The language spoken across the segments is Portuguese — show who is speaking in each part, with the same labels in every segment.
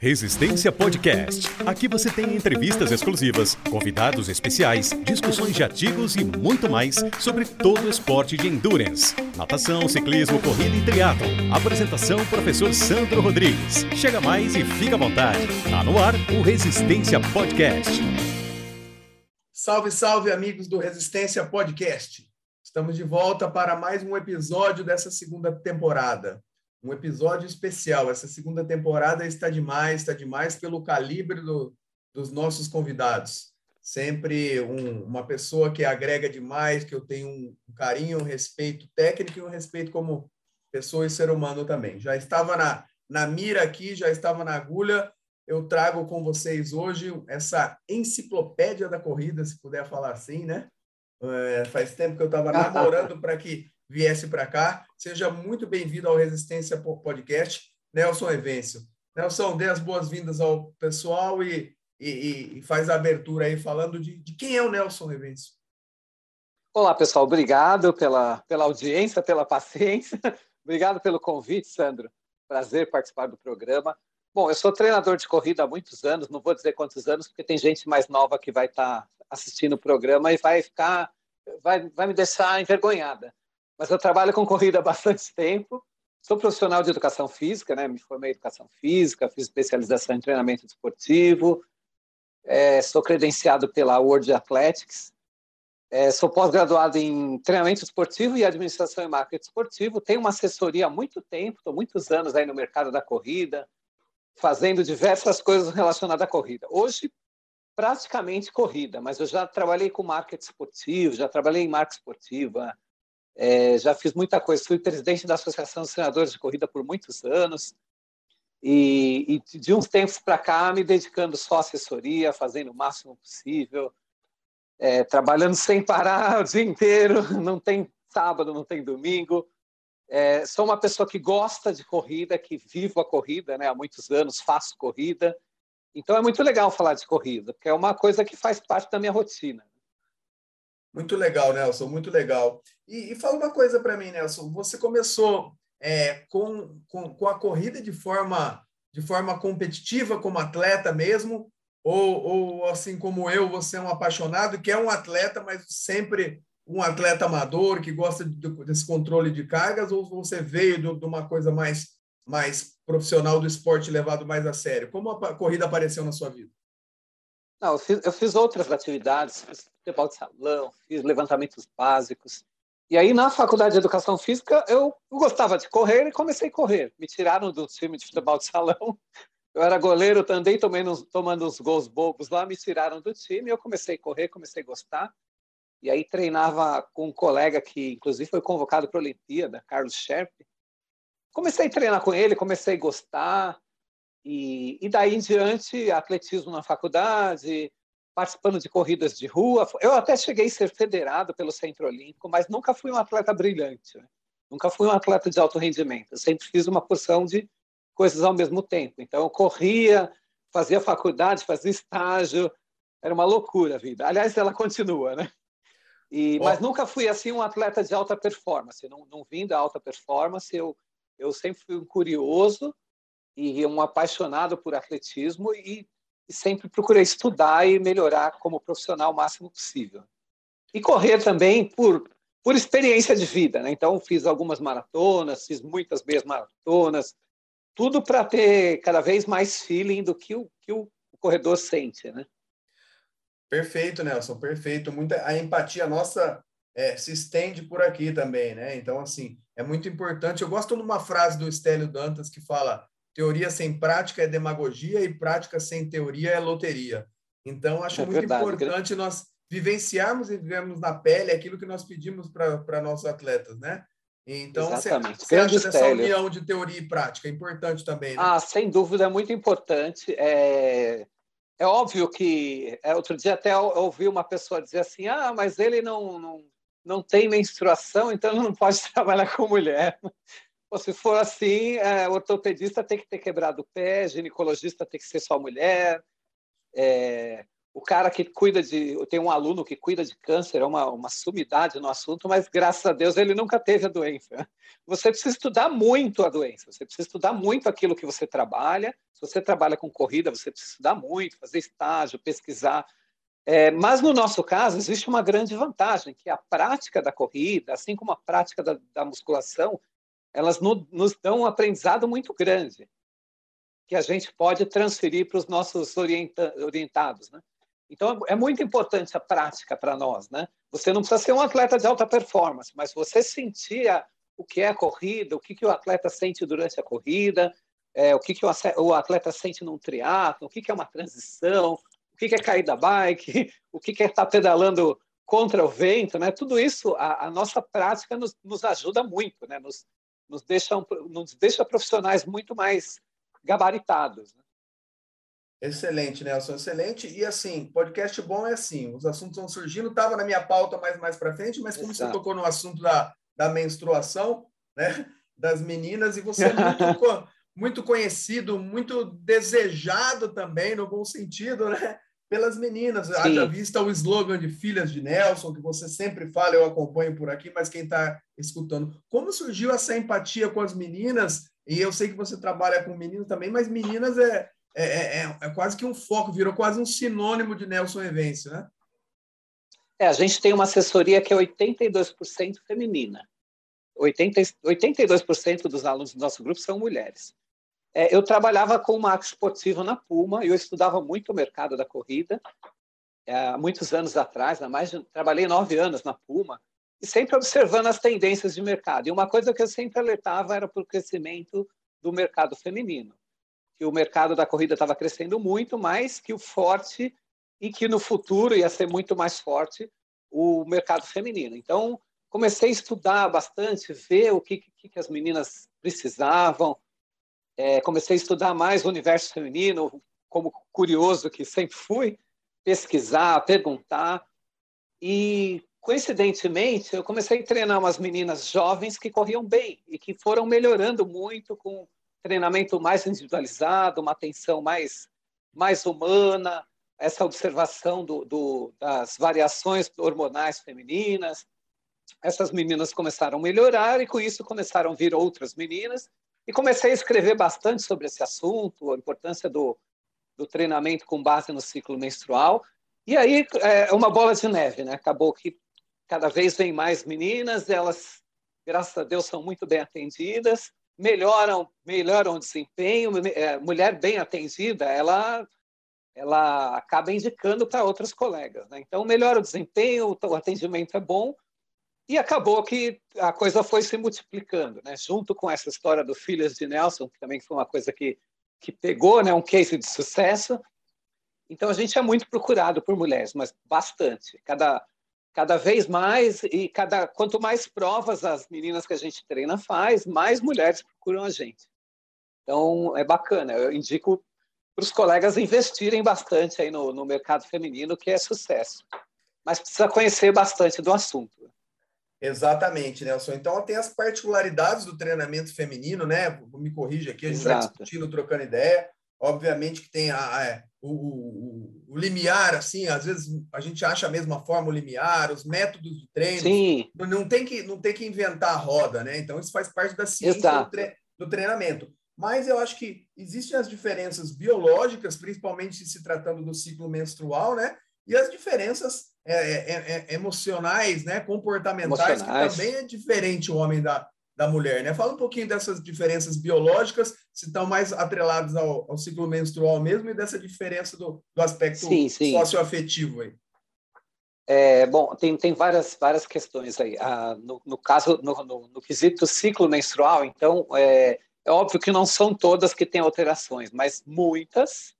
Speaker 1: Resistência Podcast. Aqui você tem entrevistas exclusivas, convidados especiais, discussões de artigos e muito mais sobre todo o esporte de endurance. Natação, ciclismo, corrida e triatlo. Apresentação professor Sandro Rodrigues. Chega mais e fica à vontade. Tá no ar o Resistência Podcast.
Speaker 2: Salve, salve amigos do Resistência Podcast. Estamos de volta para mais um episódio dessa segunda temporada um episódio especial. Essa segunda temporada está demais, está demais pelo calibre do, dos nossos convidados. Sempre um, uma pessoa que agrega demais, que eu tenho um, carinho, um respeito técnico e um respeito como pessoa e ser humano também. Já estava na, na mira aqui, já estava na agulha. Eu trago com vocês hoje essa enciclopédia da corrida, se puder falar assim, né? É, faz tempo que eu estava namorando para que viesse para cá. Seja muito bem-vindo ao Resistência Podcast, Nelson Evêncio. Nelson, dê as boas-vindas ao pessoal e, e, e, faz a abertura aí falando de, de quem é o Nelson Evêncio.
Speaker 3: Olá, pessoal. Obrigado pela, pela audiência, pela paciência. Obrigado pelo convite, Sandro. Prazer participar do programa. Bom, eu sou treinador de corrida há muitos anos, não vou dizer quantos anos, porque tem gente mais nova que vai estar tá assistindo o programa e vai ficar, vai, vai me deixar envergonhada mas eu trabalho com corrida há bastante tempo. Sou profissional de educação física, né? Me formei em educação física, fiz especialização em treinamento esportivo, é, sou credenciado pela World Athletics, é, sou pós-graduado em treinamento esportivo e administração e marketing esportivo. Tenho uma assessoria há muito tempo, estou muitos anos aí no mercado da corrida, fazendo diversas coisas relacionadas à corrida. Hoje, praticamente corrida, mas eu já trabalhei com marketing esportivo, já trabalhei em marca esportiva, é, já fiz muita coisa. Fui presidente da Associação dos Senadores de Corrida por muitos anos. E, e de uns tempos para cá, me dedicando só à assessoria, fazendo o máximo possível, é, trabalhando sem parar o dia inteiro. Não tem sábado, não tem domingo. É, sou uma pessoa que gosta de corrida, que vivo a corrida, né? Há muitos anos faço corrida. Então é muito legal falar de corrida, porque é uma coisa que faz parte da minha rotina.
Speaker 2: Muito legal, Nelson, muito legal. E, e fala uma coisa para mim, Nelson. Você começou é, com, com, com, a corrida de forma, de forma competitiva, como atleta mesmo? Ou, ou, assim como eu, você é um apaixonado, que é um atleta, mas sempre um atleta amador, que gosta de, desse controle de cargas? Ou você veio de, de uma coisa mais, mais profissional do esporte levado mais a sério? Como a corrida apareceu na sua vida?
Speaker 3: Não, eu fiz, eu fiz outras atividades, fiz futebol de salão, fiz levantamentos básicos. E aí, na faculdade de educação física, eu gostava de correr e comecei a correr. Me tiraram do time de futebol de salão. Eu era goleiro, andei tomando, tomando uns gols bobos lá, me tiraram do time. Eu comecei a correr, comecei a gostar. E aí treinava com um colega que, inclusive, foi convocado para a Olimpíada, Carlos Scherp. Comecei a treinar com ele, comecei a gostar. E, e daí em diante, atletismo na faculdade, participando de corridas de rua. Eu até cheguei a ser federado pelo Centro Olímpico, mas nunca fui um atleta brilhante. Né? Nunca fui um atleta de alto rendimento. Eu sempre fiz uma porção de coisas ao mesmo tempo. Então, eu corria, fazia faculdade, fazia estágio. Era uma loucura a vida. Aliás, ela continua, né? E, mas nunca fui assim um atleta de alta performance. Não, não vim da alta performance. Eu, eu sempre fui um curioso e um apaixonado por atletismo e, sempre procurei estudar e melhorar como profissional o máximo possível. E correr também por, por experiência de vida. Né? Então, fiz algumas maratonas, fiz muitas meias maratonas, tudo para ter cada vez mais feeling do que o, que o corredor sente. Né?
Speaker 2: Perfeito, Nelson, perfeito. Muita, a empatia nossa é, se estende por aqui também, né? Então, assim, é muito importante. Eu gosto de uma frase do Estélio Dantas que fala: teoria sem prática é demagogia e prática sem teoria é loteria. Então, acho é muito verdade, importante nós vivenciarmos e vivermos na pele aquilo que nós pedimos para nossos atletas, né? Então, Exatamente. você, acha dessa união de teoria e prática? É importante também, né?
Speaker 3: Ah, sem dúvida, é muito importante. É, é óbvio que... É, outro dia até ouvi uma pessoa dizer assim, ah, mas ele não, não, não tem menstruação, então não pode trabalhar com mulher se for assim, é, ortopedista tem que ter quebrado o pé, ginecologista tem que ser só mulher, é, o cara que cuida de. Tem um aluno que cuida de câncer, é uma, uma sumidade no assunto, mas graças a Deus ele nunca teve a doença. Você precisa estudar muito a doença, você precisa estudar muito aquilo que você trabalha. Se você trabalha com corrida, você precisa estudar muito, fazer estágio, pesquisar. É, mas no nosso caso, existe uma grande vantagem, que a prática da corrida, assim como a prática da, da musculação, elas no, nos dão um aprendizado muito grande, que a gente pode transferir para os nossos orienta, orientados. Né? Então, é muito importante a prática para nós. Né? Você não precisa ser um atleta de alta performance, mas você sentir o que é a corrida, o que, que o atleta sente durante a corrida, é, o que, que o atleta sente num triatlo, o que, que é uma transição, o que, que é cair da bike, o que, que é estar pedalando contra o vento, né? Tudo isso, a, a nossa prática nos, nos, ajuda muito, né? Nos, nos, deixa, nos deixa profissionais muito mais gabaritados. Né?
Speaker 2: Excelente, Nelson, excelente. E assim, podcast bom é assim, os assuntos vão surgindo, estava na minha pauta mais mais para frente, mas como Exato. você tocou no assunto da, da menstruação, né, das meninas, e você é muito, muito conhecido, muito desejado também, no bom sentido, né, pelas meninas. Sim. Haja vista o slogan de Filhas de Nelson, que você sempre fala, eu acompanho por aqui, mas quem está escutando, como surgiu essa empatia com as meninas? E eu sei que você trabalha com meninos também, mas meninas é é, é, é, é, quase que um foco, virou quase um sinônimo de Nelson Evêncio, né?
Speaker 3: É, a gente tem uma assessoria que é 82% feminina. 80, 82% dos alunos do nosso grupo são mulheres. É, eu trabalhava com marco esportivo na Puma e eu estudava muito o mercado da corrida. É, muitos anos atrás, mais trabalhei nove anos na Puma e sempre observando as tendências de mercado. E uma coisa que eu sempre alertava era para o crescimento do mercado feminino que o mercado da corrida estava crescendo muito, mais que o forte e que no futuro ia ser muito mais forte o mercado feminino. Então, comecei a estudar bastante, ver o que, que, que as meninas precisavam, é, comecei a estudar mais o universo feminino, como curioso que sempre fui, pesquisar, perguntar, e coincidentemente eu comecei a treinar umas meninas jovens que corriam bem e que foram melhorando muito com treinamento mais individualizado, uma atenção mais, mais humana, essa observação do, do, das variações hormonais femininas. Essas meninas começaram a melhorar e, com isso, começaram a vir outras meninas. E comecei a escrever bastante sobre esse assunto, a importância do, do treinamento com base no ciclo menstrual. E aí é uma bola de neve, né? Acabou que cada vez vem mais meninas, elas, graças a Deus, são muito bem atendidas melhoram, melhoram o desempenho. É, mulher bem atendida, ela, ela acaba indicando para outros colegas. Né? Então, melhora o desempenho, o atendimento é bom. E acabou que a coisa foi se multiplicando, né? junto com essa história do Filhas de Nelson, que também foi uma coisa que, que pegou, né? um case de sucesso. Então, a gente é muito procurado por mulheres, mas bastante. Cada, cada vez mais e cada quanto mais provas as meninas que a gente treina faz, mais mulheres procuram a gente. Então é bacana. Eu indico para os colegas investirem bastante aí no, no mercado feminino, que é sucesso. Mas precisa conhecer bastante do assunto.
Speaker 2: Exatamente, Nelson. Então tem as particularidades do treinamento feminino, né? Me corrija aqui, a gente vai discutindo, trocando ideia. Obviamente que tem a, a, é, o, o, o, limiar, assim, às vezes a gente acha a mesma forma o limiar, os métodos de treino. Sim. Não tem, que, não tem que inventar a roda, né? Então, isso faz parte da ciência do, tre do, treinamento. Mas eu acho que existem as diferenças biológicas, principalmente se tratando do ciclo menstrual, né? E as diferenças é, é, é, emocionais, né? Comportamentais, emocionais. que também é diferente o homem da, da mulher, né? Fala um pouquinho dessas diferenças biológicas, se estão mais atreladas ao, ao ciclo menstrual mesmo, e dessa diferença do, do aspecto sim, sim. socioafetivo aí.
Speaker 3: É, bom, tem, tem várias, várias questões aí. Ah, no, no, caso, no, no, no, quesito ciclo menstrual, então, é, é óbvio que não são todas que têm alterações, mas muitas,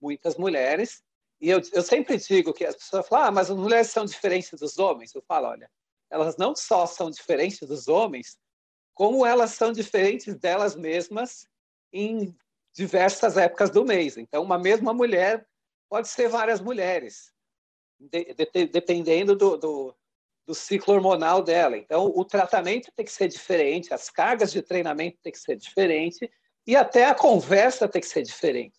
Speaker 3: muitas mulheres. E eu, eu sempre digo que as pessoas falam, ah, mas as mulheres são diferentes dos homens. Eu falo, olha, elas não só são diferentes dos homens, como elas são diferentes delas mesmas em diversas épocas do mês. Então, uma mesma mulher pode ser várias mulheres, de, de, dependendo do, do, do, ciclo hormonal dela. Então, o tratamento tem que ser diferente, as cargas de treinamento tem que ser diferente e até a conversa tem que ser diferente.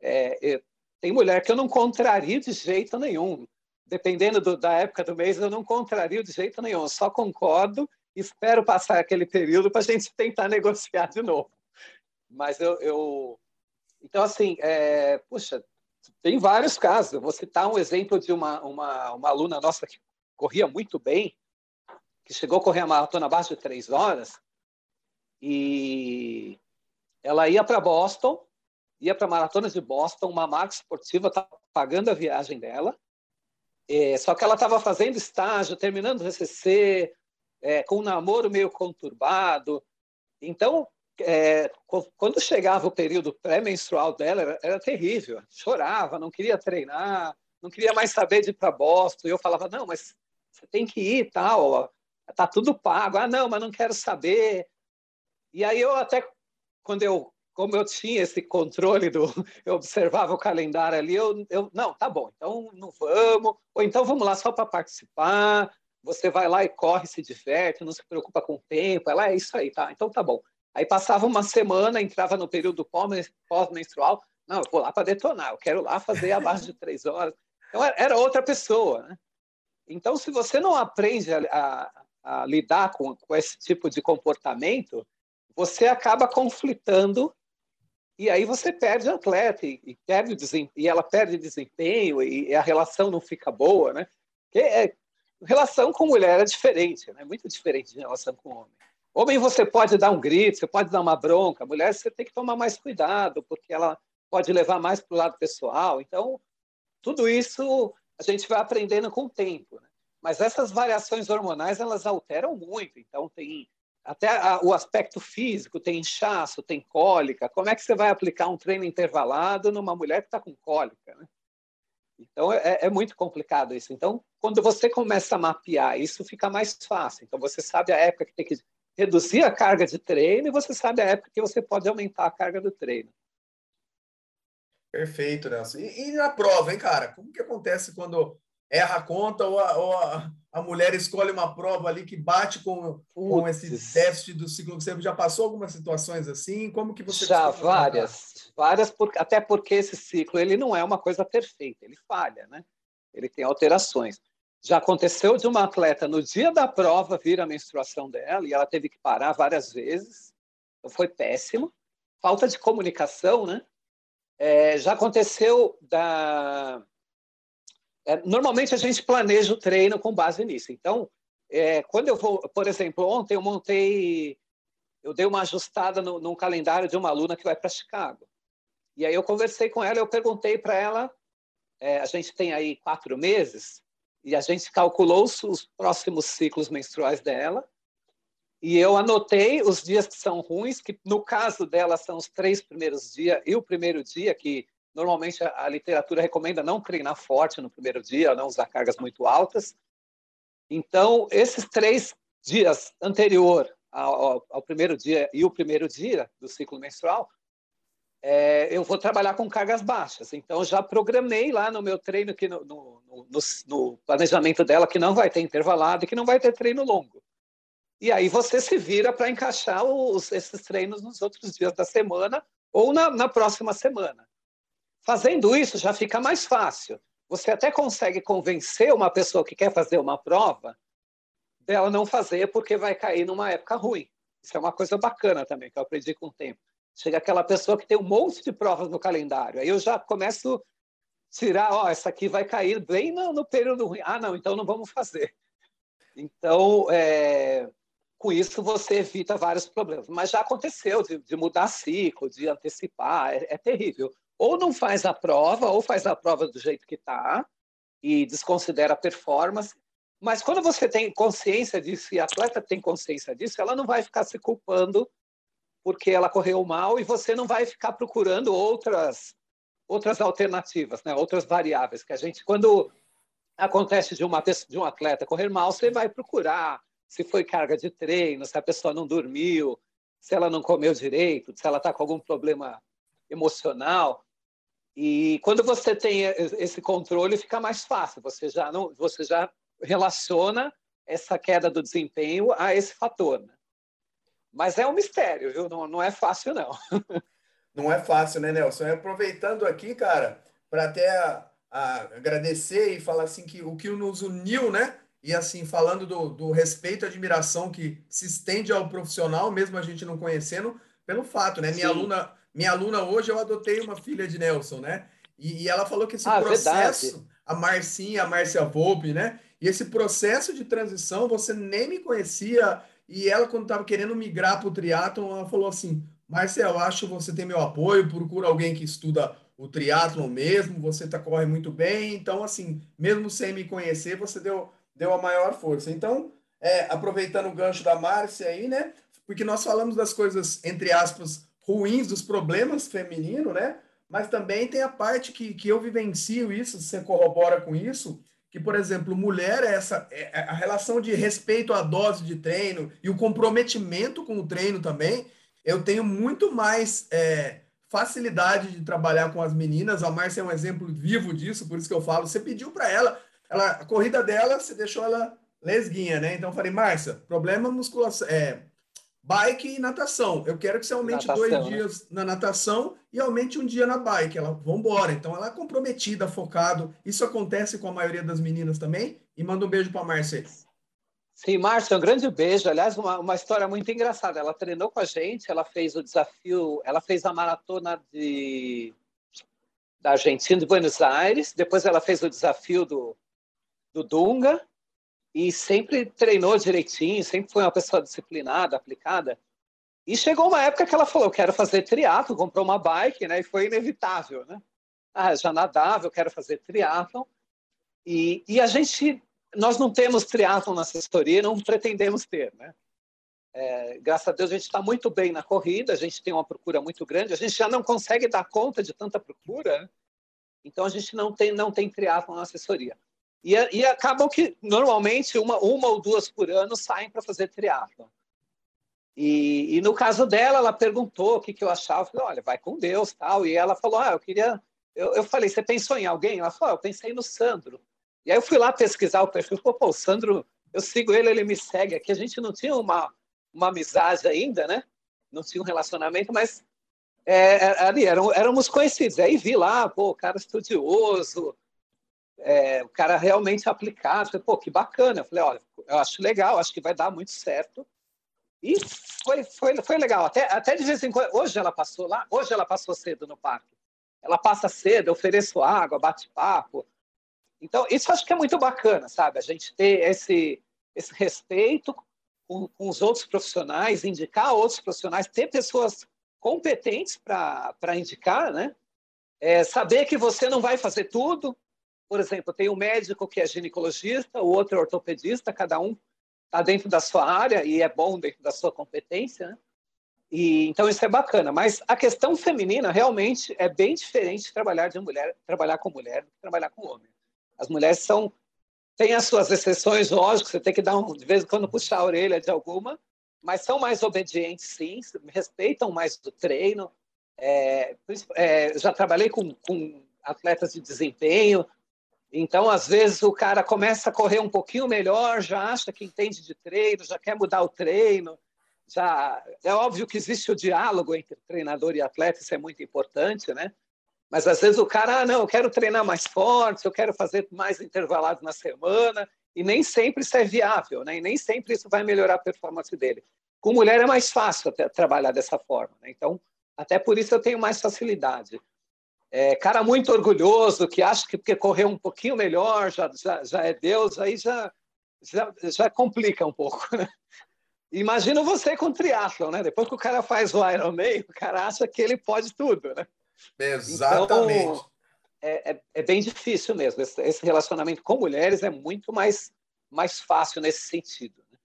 Speaker 3: É, tem mulher que eu não contrario de jeito nenhum. Dependendo do, da época do mês, eu não contrario de jeito nenhum. Só concordo espero passar aquele período para a gente tentar negociar de novo. Mas eu. eu... Então, assim, é... puxa, tem vários casos. Eu vou citar um exemplo de uma, uma, uma aluna nossa que corria muito bem, que chegou a correr a maratona abaixo de três horas, e ela ia para Boston, ia para a maratona de Boston, uma marca esportiva estava pagando a viagem dela, é, só que ela estava fazendo estágio, terminando o RCC, é, com um namoro meio conturbado. Então, é, quando chegava o período pré-menstrual dela, era, era, terrível. Chorava, não queria treinar, não queria mais saber de ir para Boston. E eu falava, não, mas você tem que ir tal, tá tudo pago. Ah, não, mas não quero saber. E aí eu até, quando eu, como eu tinha esse controle do, eu observava o calendário ali, eu, eu não, tá bom, então não vamos, ou então vamos lá só para participar. Você vai lá e corre, se diverte, não se preocupa com o tempo. Ela é isso aí, tá? Então tá bom. Aí passava uma semana, entrava no período pós-menstrual. Não, eu vou lá para detonar, eu quero lá fazer abaixo de três horas. Então, era outra pessoa. Né? Então, se você não aprende a, a, a lidar com, com, esse tipo de comportamento, você acaba conflitando e aí você perde o atleta e, e perde e ela perde desempenho e, e, a relação não fica boa, né? É, relação com mulher é diferente, né? Muito diferente de relação com homem. Homem, você pode dar um grito, você pode dar uma bronca. Mulher, você tem que tomar mais cuidado, porque ela pode levar mais para o lado pessoal. Então, tudo isso a gente vai aprendendo com o tempo. Né? Mas essas variações hormonais, elas alteram muito. Então, tem até a, o aspecto físico, tem inchaço, tem cólica. Como é que você vai aplicar um treino intervalado numa mulher que está com cólica? Né? Então, é, é, muito complicado isso. Então, quando você começa a mapear, isso fica mais fácil. Então, você sabe a época que tem que reduzir a carga de treino e você sabe a época que você pode aumentar a carga do treino.
Speaker 2: Perfeito, Nelson. E, e na prova, hein, cara? Como que acontece quando erra a conta ou a, ou a, a mulher escolhe uma prova ali que bate com, com esse déficit do ciclo? Você já passou algumas situações assim? Como que você...
Speaker 3: Já, várias. Várias, por, até porque esse ciclo ele não é uma coisa perfeita, ele falha, né? Ele tem alterações. Já aconteceu de uma atleta, no dia da prova, vir a menstruação dela e ela teve que parar várias vezes. Então, foi péssimo. Falta de comunicação, né? É, já aconteceu da. É, normalmente a gente planeja o treino com base nisso. Então, é, quando eu vou, por exemplo, ontem eu montei, eu dei uma ajustada no, calendário de uma aluna que vai para Chicago. E aí eu conversei com ela, eu perguntei para ela, é, a gente tem aí quatro meses, e a gente calculou os próximos ciclos menstruais dela. E eu anotei os dias que são ruins, que no caso dela são os três primeiros dias e o primeiro dia, que normalmente a, literatura recomenda não treinar forte no primeiro dia, não usar cargas muito altas. Então, esses três dias anterior ao, ao primeiro dia e o primeiro dia do ciclo menstrual, é, eu vou trabalhar com cargas baixas. Então, já programei lá no meu treino, que no, no, no, no, planejamento dela, que não vai ter intervalado e que não vai ter treino longo. E aí você se vira para encaixar os, esses treinos nos outros dias da semana ou na, na próxima semana. Fazendo isso, já fica mais fácil. Você até consegue convencer uma pessoa que quer fazer uma prova dela não fazer porque vai cair numa época ruim. Isso é uma coisa bacana também, que eu aprendi com o tempo. Chega aquela pessoa que tem um monte de provas no calendário. Aí eu já começo a tirar, ó, essa aqui vai cair bem no, no período ruim. Ah, não, então não vamos fazer. Então, é, com isso você evita vários problemas. Mas já aconteceu de, de mudar ciclo, de antecipar, é, é, terrível. Ou não faz a prova, ou faz a prova do jeito que está e desconsidera a performance. Mas quando você tem consciência disso e a atleta tem consciência disso, ela não vai ficar se culpando porque ela correu mal e você não vai ficar procurando outras outras alternativas, né? Outras variáveis que a gente quando acontece de uma de um atleta correr mal, você vai procurar se foi carga de treino, se a pessoa não dormiu, se ela não comeu direito, se ela está com algum problema emocional. E quando você tem esse controle, fica mais fácil. Você já não, você já relaciona essa queda do desempenho a esse fator. Né? Mas é um mistério, viu? Não, não é fácil, não.
Speaker 2: não é fácil, né, Nelson? Aproveitando aqui, cara, para até a, a agradecer e falar assim que o que nos uniu, né? E assim, falando do, do respeito e admiração que se estende ao profissional, mesmo a gente não conhecendo, pelo fato, né? Minha aluna, minha aluna hoje, eu adotei uma filha de Nelson, né? E, e ela falou que esse ah, processo, verdade. a Marcinha, a Márcia Volpe, né? E esse processo de transição, você nem me conhecia. E ela, quando estava querendo migrar para o triatlon, ela falou assim: Marcia, eu acho que você tem meu apoio, procura alguém que estuda o triatlon mesmo, você tá, corre muito bem. Então, assim, mesmo sem me conhecer, você deu, deu a maior força. Então, é, aproveitando o gancho da Márcia aí, né? Porque nós falamos das coisas, entre aspas, ruins, dos problemas femininos, né? Mas também tem a parte que, que eu vivencio isso, você corrobora com isso, que, por exemplo, mulher é essa é, é a relação de respeito à dose de treino e o comprometimento com o treino também. Eu tenho muito mais é, facilidade de trabalhar com as meninas. A Márcia é um exemplo vivo disso, por isso que eu falo. Você pediu para ela, ela, a corrida dela, você deixou ela lesguinha, né? Então eu falei, Márcia, problema musculação, é, bike e natação. Eu quero que você aumente natação, dois né? dias na natação e aumente um dia na bike. Ela, vambora. Então, ela é comprometida, focado. Isso acontece com a maioria das meninas também. E manda um beijo para a Márcia.
Speaker 3: Sim, Márcia, um grande beijo. Aliás, uma, uma história muito engraçada. Ela treinou com a gente, ela fez o desafio, ela fez a maratona de, da Argentina, de Buenos Aires. Depois ela fez o desafio do, do Dunga e sempre treinou direitinho, sempre foi uma pessoa disciplinada, aplicada. E chegou uma época que ela falou: quero fazer triatlo, comprou uma bike, né? E foi inevitável, né? Ah, já nadava, eu quero fazer triatlo. E, e a gente, nós não temos triatlo na assessoria, não pretendemos ter, né? É, graças a Deus a gente está muito bem na corrida, a gente tem uma procura muito grande, a gente já não consegue dar conta de tanta procura, né? então a gente não tem não tem triatlo na assessoria. E, e acabam que, normalmente, uma, uma ou duas por ano saem para fazer triatlo. E, e, no caso dela, ela perguntou o que, que eu achava. Eu falei, olha, vai com Deus, tal. E ela falou, ah, eu queria... Eu, eu falei, você pensou em alguém? Ela falou, ah, eu pensei no Sandro. E aí eu fui lá pesquisar o perfil. Pô, pô, o Sandro, eu sigo ele, ele me segue aqui. A gente não tinha uma, uma amizade ainda, né? Não tinha um relacionamento, mas é, é ali éramos, éramos conhecidos. Aí vi lá, pô, cara estudioso, é, o cara realmente aplicado. Falei, pô, que bacana. Eu falei, olha, eu acho legal, acho que vai dar muito certo. E foi, foi, foi legal. Até, até de vez em quando, hoje ela passou lá, hoje ela passou cedo no parque. Ela passa cedo, eu ofereço água, bate papo. Então, isso acho que é muito bacana, sabe? A gente ter esse, esse respeito com, com os outros profissionais, indicar outros profissionais, ter pessoas competentes para indicar, né? É, saber que você não vai fazer tudo, por exemplo, tem um médico que é ginecologista, o outro é ortopedista, cada um está dentro da sua área e é bom dentro da sua competência, né? E, então isso é bacana, mas a questão feminina realmente é bem diferente de trabalhar de mulher, trabalhar com mulher do que trabalhar com homem. As mulheres são têm as suas exceções, lógico, você tem que dar um, de vez em quando puxar a orelha de alguma, mas são mais obedientes, sim, respeitam mais o treino. É, é, já trabalhei com, com atletas de desempenho, então, às vezes, o cara começa a correr um pouquinho melhor, já acha que entende de treino, já quer mudar o treino. Já é óbvio que existe o diálogo entre treinador e atleta, isso é muito importante, né? Mas às vezes o cara, ah, não, eu quero treinar mais forte, eu quero fazer mais intervalados na semana, e nem sempre isso é viável, né? E nem sempre isso vai melhorar a performance dele. Com mulher é mais fácil trabalhar dessa forma, né? Então, até por isso eu tenho mais facilidade. É, cara muito orgulhoso, que acha que porque correu um pouquinho melhor já, já, já é Deus, aí já, já, já complica um pouco. Né? Imagina você com triatlon, né? Depois que o cara faz o Ironman, o cara acha que ele pode tudo, né?
Speaker 2: Exatamente. Então,
Speaker 3: é, é, é, bem difícil mesmo. Esse, esse, relacionamento com mulheres é muito mais, mais fácil nesse sentido. Né?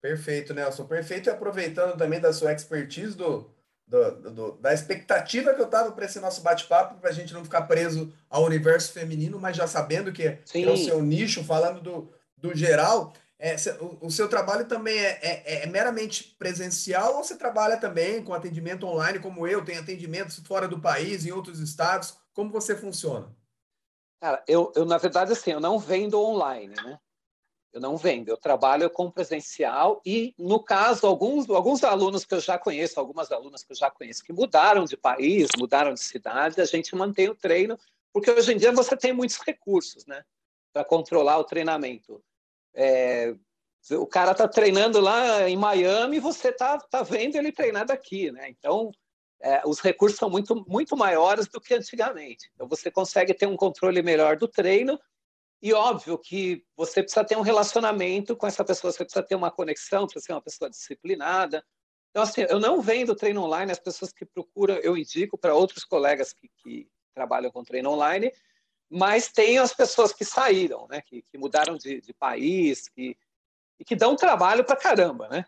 Speaker 2: Perfeito, Nelson. Perfeito. E aproveitando também da sua expertise do, do, do, da expectativa que eu estava para esse nosso bate-papo, para a gente não ficar preso ao universo feminino, mas já sabendo que, que é o seu nicho, falando do, do geral. É, o, o, seu trabalho também é, é, é, meramente presencial ou você trabalha também com atendimento online, como eu, tem atendimentos fora do país, em outros estados? Como você funciona?
Speaker 3: Cara, eu, eu na verdade, assim, eu não vendo online, né? Eu não vendo, eu trabalho com presencial e, no caso, alguns, alguns alunos que eu já conheço, algumas alunas que eu já conheço, que mudaram de país, mudaram de cidade, a gente mantém o treino porque hoje em dia você tem muitos recursos, né, para controlar o treinamento. É, o cara está treinando lá em Miami, você está tá vendo ele treinar daqui, né? Então, é, os recursos são muito, muito maiores do que antigamente. Então, você consegue ter um controle melhor do treino e, óbvio, que você precisa ter um relacionamento com essa pessoa, você precisa ter uma conexão, precisa ser uma pessoa disciplinada. Então, assim, eu não vendo treino online, as pessoas que procuram, eu indico para outros colegas que, que, trabalham com treino online, mas tem as pessoas que saíram, né, que, que mudaram de, de país, que, e que dão trabalho para caramba, né?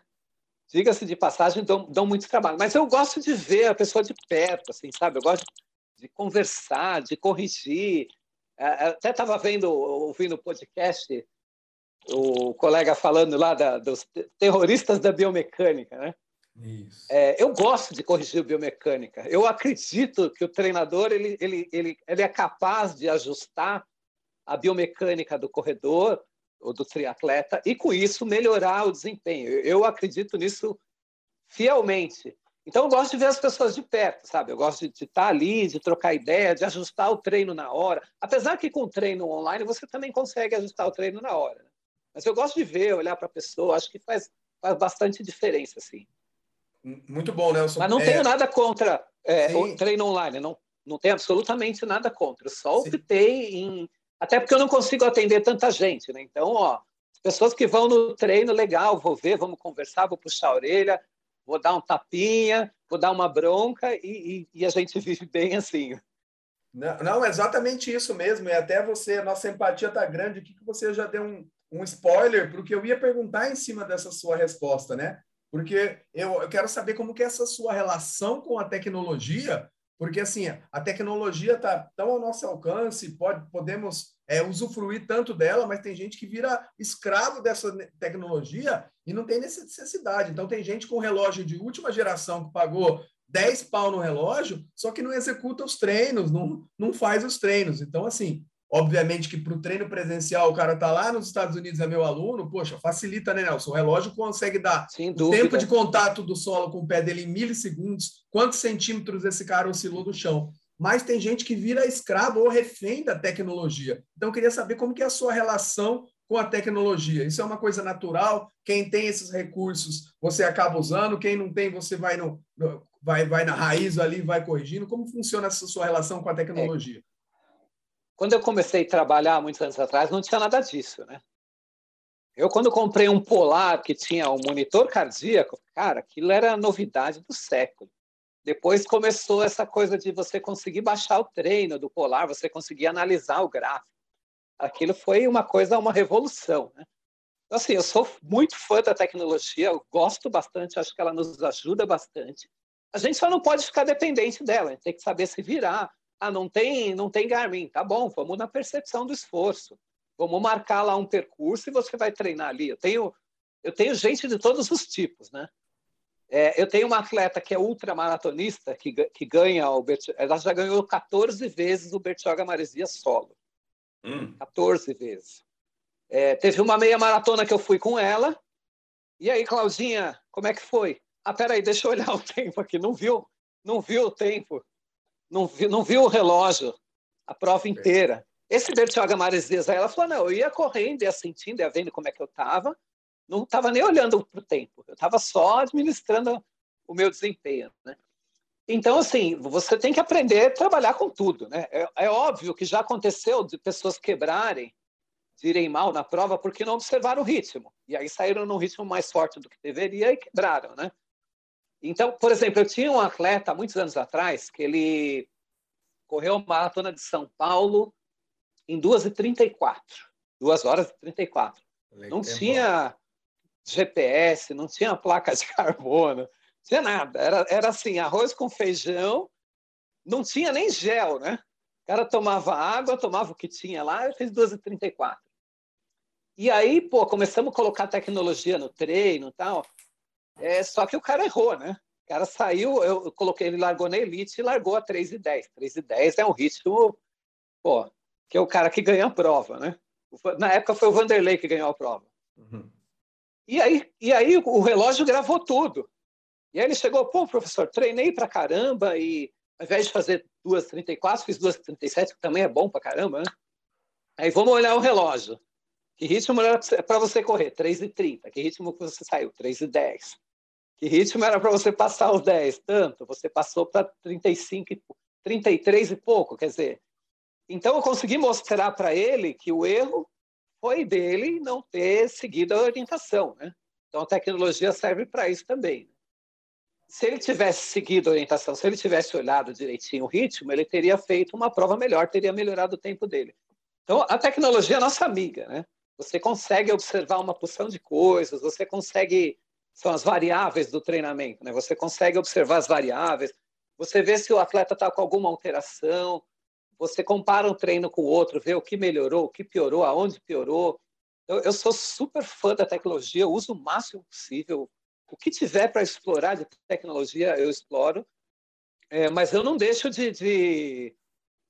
Speaker 3: diga-se de passagem, dão, dão muito trabalho. Mas eu gosto de ver a pessoa de perto, assim, sabe? Eu gosto de conversar, de corrigir. É, é, até estava vendo, ouvindo o podcast, o colega falando lá da, dos terroristas da biomecânica, né? É, eu gosto de corrigir biomecânica. Eu acredito que o treinador ele, ele, ele, ele é capaz de ajustar a biomecânica do corredor ou do triatleta e com isso melhorar o desempenho. Eu acredito nisso fielmente. Então eu gosto de ver as pessoas de perto, sabe? Eu gosto de estar ali, de trocar ideia, de ajustar o treino na hora. Apesar que com o treino online você também consegue ajustar o treino na hora. Né? Mas eu gosto de ver, olhar para a pessoa. Acho que faz, faz bastante diferença, assim.
Speaker 2: Muito bom, Nelson.
Speaker 3: Mas não é... tenho nada contra é, o treino online. Não, não tenho absolutamente nada contra. Só optei em até porque eu não consigo atender tanta gente, né? Então, ó, pessoas que vão no treino, legal, vou ver, vamos conversar, vou puxar a orelha, vou dar um tapinha, vou dar uma bronca e, e, e a gente vive bem assim.
Speaker 2: Não, não, exatamente isso mesmo. E até você, nossa empatia tá grande aqui, que você já deu um, um spoiler porque eu ia perguntar em cima dessa sua resposta, né? Porque eu, eu quero saber como que é essa sua relação com a tecnologia porque assim a tecnologia está tão ao nosso alcance, pode, podemos é, usufruir tanto dela, mas tem gente que vira escravo dessa tecnologia e não tem necessidade. Então tem gente com relógio de última geração que pagou 10 pau no relógio, só que não executa os treinos, não, não faz os treinos. Então, assim, Obviamente que para o treino presencial, o cara está lá nos Estados Unidos, é meu aluno, poxa, facilita, né, Nelson? O relógio consegue dar o tempo de contato do solo com o pé dele em milissegundos, quantos centímetros esse cara oscilou do chão. Mas tem gente que vira escravo ou refém da tecnologia. Então, eu queria saber como que é a sua relação com a tecnologia. Isso é uma coisa natural? Quem tem esses recursos, você acaba usando, quem não tem, você vai, no, vai, vai na raiz ali, vai corrigindo. Como funciona essa sua relação com a tecnologia? É
Speaker 3: quando eu comecei a trabalhar muitos anos atrás, não tinha nada disso, né? Eu, quando comprei um Polar que tinha um monitor cardíaco, cara, aquilo era a novidade do século. Depois começou essa coisa de você conseguir baixar o treino do Polar, você conseguir analisar o gráfico. Aquilo foi uma coisa, uma revolução, né? Então, assim, eu sou muito fã da tecnologia, eu gosto bastante, acho que ela nos ajuda bastante. A gente só não pode ficar dependente dela, a gente tem que saber se virar, ah, não tem, não tem Garmin. Tá bom, vamos na percepção do esforço. Vamos marcar lá um percurso e você vai treinar ali. Eu tenho, eu tenho gente de todos os tipos, né? É, eu tenho uma atleta que é ultramaratonista, que, que ganha o ela já ganhou 14 vezes o Bertioga Maresia solo. Hum. 14 vezes. É, teve uma meia maratona que eu fui com ela. E aí, Claudinha, como é que foi? Ah, peraí, deixa eu olhar o tempo aqui. Não viu? Não viu o tempo? Não, vi, não viu o relógio a prova inteira. Esse Bertioga Maresias, ela falou, não, eu ia correndo, ia sentindo, ia vendo como é que eu estava, não estava nem olhando para o tempo, eu estava só administrando o meu desempenho, né? Então, assim, você tem que aprender a trabalhar com tudo, né? É, é óbvio que já aconteceu de pessoas quebrarem, de irem mal na prova porque não observaram o ritmo. E aí saíram num ritmo mais forte do que deveria e quebraram, né? Então, por exemplo, eu tinha um atleta muitos anos atrás que ele correu a maratona de São Paulo em 2h34. 2 horas e 34. Não tinha GPS, não tinha placa de carbono, não tinha nada. Era, era assim, arroz com feijão, não tinha nem gel, né? O cara tomava água, tomava o que tinha lá e fez 2h34. E aí, pô, começamos a colocar tecnologia no treino e tal. É, só que o cara errou, né? O cara saiu, eu coloquei, ele largou na elite e largou a 3 e 10. 3 e 10 é um ritmo, pô, que é o cara que ganha a prova, né? Na época foi o Vanderlei que ganhou a prova. Uhum. E, aí, e aí o relógio gravou tudo. E aí ele chegou, pô, professor, treinei pra caramba e ao invés de fazer 2,34, fiz 2,37, que também é bom pra caramba, né? Aí vamos olhar o relógio. Que ritmo era para você correr? 3,30. Que ritmo que você saiu? 3,10. Que ritmo era para você passar os 10? Tanto. Você passou para 35, 33 e pouco. Quer dizer, então eu consegui mostrar para ele que o erro foi dele não ter seguido a orientação, né? Então a tecnologia serve para isso também. Se ele tivesse seguido a orientação, se ele tivesse olhado direitinho o ritmo, ele teria feito uma prova melhor, teria melhorado o tempo dele. Então a tecnologia é nossa amiga, né? Você consegue observar uma porção de coisas, você consegue são as variáveis do treinamento, né? Você consegue observar as variáveis, você vê se o atleta está com alguma alteração, você compara um treino com o outro, vê o que melhorou, o que piorou, aonde piorou. Eu, eu sou super fã da tecnologia, eu uso o máximo possível. O que tiver para explorar de tecnologia, eu exploro. É, mas eu não deixo de, de,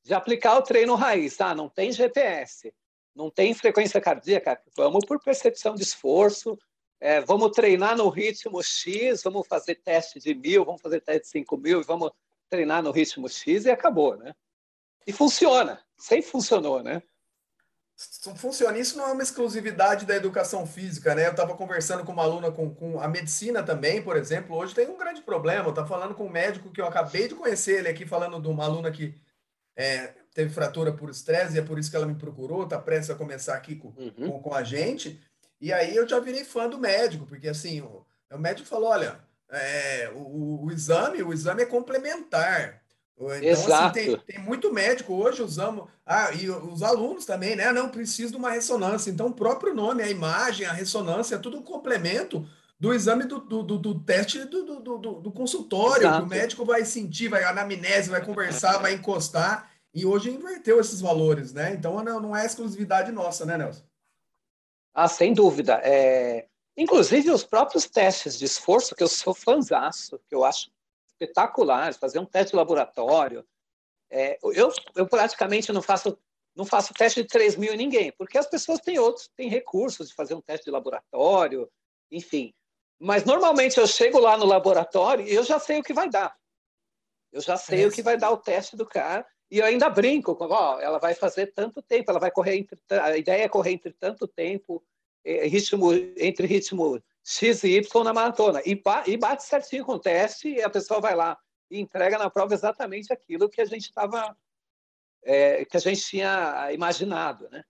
Speaker 3: de, aplicar o treino raiz. Ah, não tem GPS, não tem frequência cardíaca, vamos por percepção de esforço, é, vamos treinar no ritmo X, vamos fazer teste de mil, vamos fazer teste de cinco mil, vamos treinar no ritmo X e acabou, né? E funciona, sempre funcionou, né?
Speaker 2: Funciona. Isso não é uma exclusividade da educação física, né? Eu estava conversando com uma aluna com, com a medicina também, por exemplo. Hoje tem um grande problema. Eu estava falando com um médico que eu acabei de conhecer ele aqui, falando de uma aluna que é, teve fratura por estresse, e é por isso que ela me procurou, está prestes a começar aqui com, uhum. com, com, a gente. E aí eu já virei fã do médico, porque assim, o, o médico falou: olha, é, o, o, exame, o exame é complementar. Então, Exato. Assim, tem, tem muito médico hoje usamos. Ah, e os alunos também, né? Não precisa de uma ressonância. Então, o próprio nome, a imagem, a ressonância, é tudo um complemento do exame do, do, do, do teste do, do, do, consultório. o médico vai sentir, vai anamnese, vai conversar, vai encostar. E hoje inverteu esses valores, né? Então não é exclusividade nossa, né, Nelson?
Speaker 3: Ah, sem dúvida. É... Inclusive os próprios testes de esforço, que eu sou fãzaço, que eu acho espetaculares, fazer um teste de laboratório. É, eu, eu praticamente não faço não faço teste de 3 mil em ninguém, porque as pessoas têm outros, têm recursos de fazer um teste de laboratório, enfim. Mas normalmente eu chego lá no laboratório e eu já sei o que vai dar. Eu já sei é o que vai dar o teste do cara e eu ainda brinco com, ó, ela vai fazer tanto tempo, ela vai correr entre, a ideia é correr entre tanto tempo, é, ritmo entre ritmo X e Y na maratona. E, e bate certinho com o teste e a pessoa vai lá e entrega na prova exatamente aquilo que a gente estava é, que a gente tinha imaginado, né?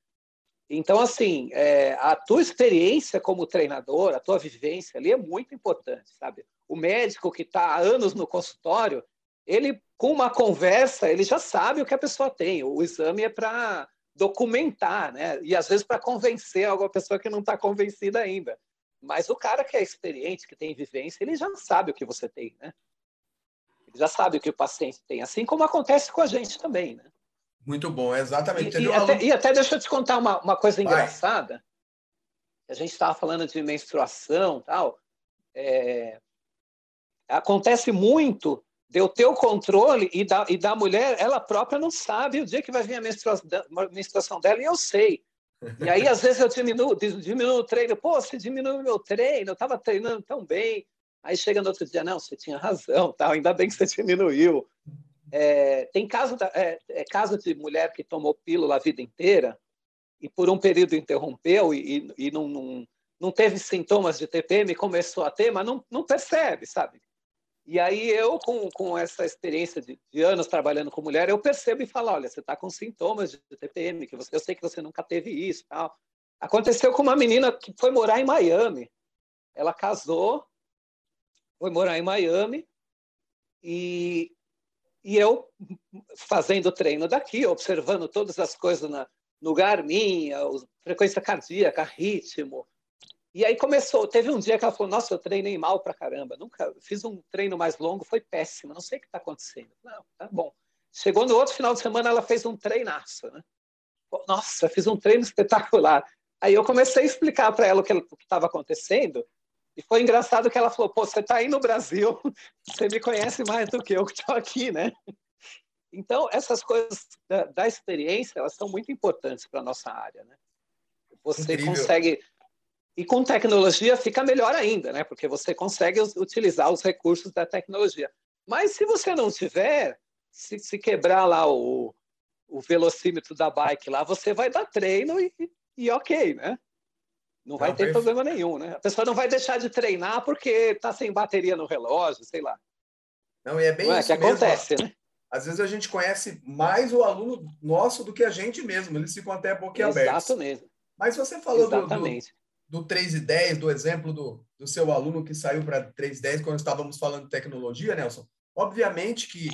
Speaker 3: Então, assim, é, a tua experiência como treinador, a tua vivência ali é muito importante, sabe? O médico que está há anos no consultório, ele, com uma conversa, ele já sabe o que a pessoa tem. O exame é para documentar, né? E às vezes para convencer alguma pessoa que não está convencida ainda. Mas o cara que é experiente, que tem vivência, ele já sabe o que você tem, né? Ele já sabe o que o paciente tem, assim como acontece com a gente também, né?
Speaker 2: Muito bom, exatamente.
Speaker 3: E, e, até, e até, deixa eu te contar uma, uma coisa Vai. engraçada. A gente estava falando de menstruação tal. É, acontece muito eu ter o controle e da, e da mulher, ela própria não sabe o dia que vai vir a menstruação, dela, e eu sei. E aí, às vezes, eu diminuo, diminuo o treino. Pô, você diminuiu o meu treino, eu estava treinando tão bem. Aí chega no outro dia, não, você tinha razão, tal, ainda bem que você diminuiu. É, tem caso, da, é, é, caso de mulher que tomou pílula a vida inteira e por um período interrompeu e, e, e não, não, não teve sintomas de TPM, começou a ter, mas não, não percebe, sabe? E aí eu, com, com essa experiência de, de, anos trabalhando com mulher, eu percebo e falo, olha, você está com sintomas de TPM, que você, eu sei que você nunca teve isso tal. Aconteceu com uma menina que foi morar em Miami. Ela casou, foi morar em Miami, e, e eu fazendo treino daqui, observando todas as coisas na, no Garmin, a frequência cardíaca, ritmo, e aí começou, teve um dia que ela falou, nossa, eu treinei mal pra caramba, nunca fiz um treino mais longo, foi péssimo, não sei o que está acontecendo. Não, tá bom. Chegou no outro final de semana, ela fez um treinaço, né? Nossa, fiz um treino espetacular. Aí eu comecei a explicar para ela o que estava acontecendo, e foi engraçado que ela falou, pô, você está aí no Brasil, você me conhece mais do que eu que estou aqui, né? Então, essas coisas da, da experiência, elas são muito importantes para a nossa área, né? Você Incrível. consegue e com tecnologia fica melhor ainda, né? Porque você consegue utilizar os recursos da tecnologia. Mas se você não tiver, se, se quebrar lá o, o velocímetro da bike lá, você vai dar treino e, e ok, né? Não vai não, ter problema nenhum, né? A pessoa não vai deixar de treinar porque está sem bateria no relógio, sei lá.
Speaker 2: Não, e é bem não
Speaker 3: é
Speaker 2: isso
Speaker 3: que mesmo. acontece, né?
Speaker 2: Às vezes a gente conhece mais o aluno nosso do que a gente mesmo. Eles ficam até boquiabertos.
Speaker 3: Exatamente.
Speaker 2: Mas você falou Exatamente. do, do, do 3 e 10, do exemplo do, do seu aluno que saiu para 3 e 10 quando estávamos falando de tecnologia, Nelson. Obviamente que,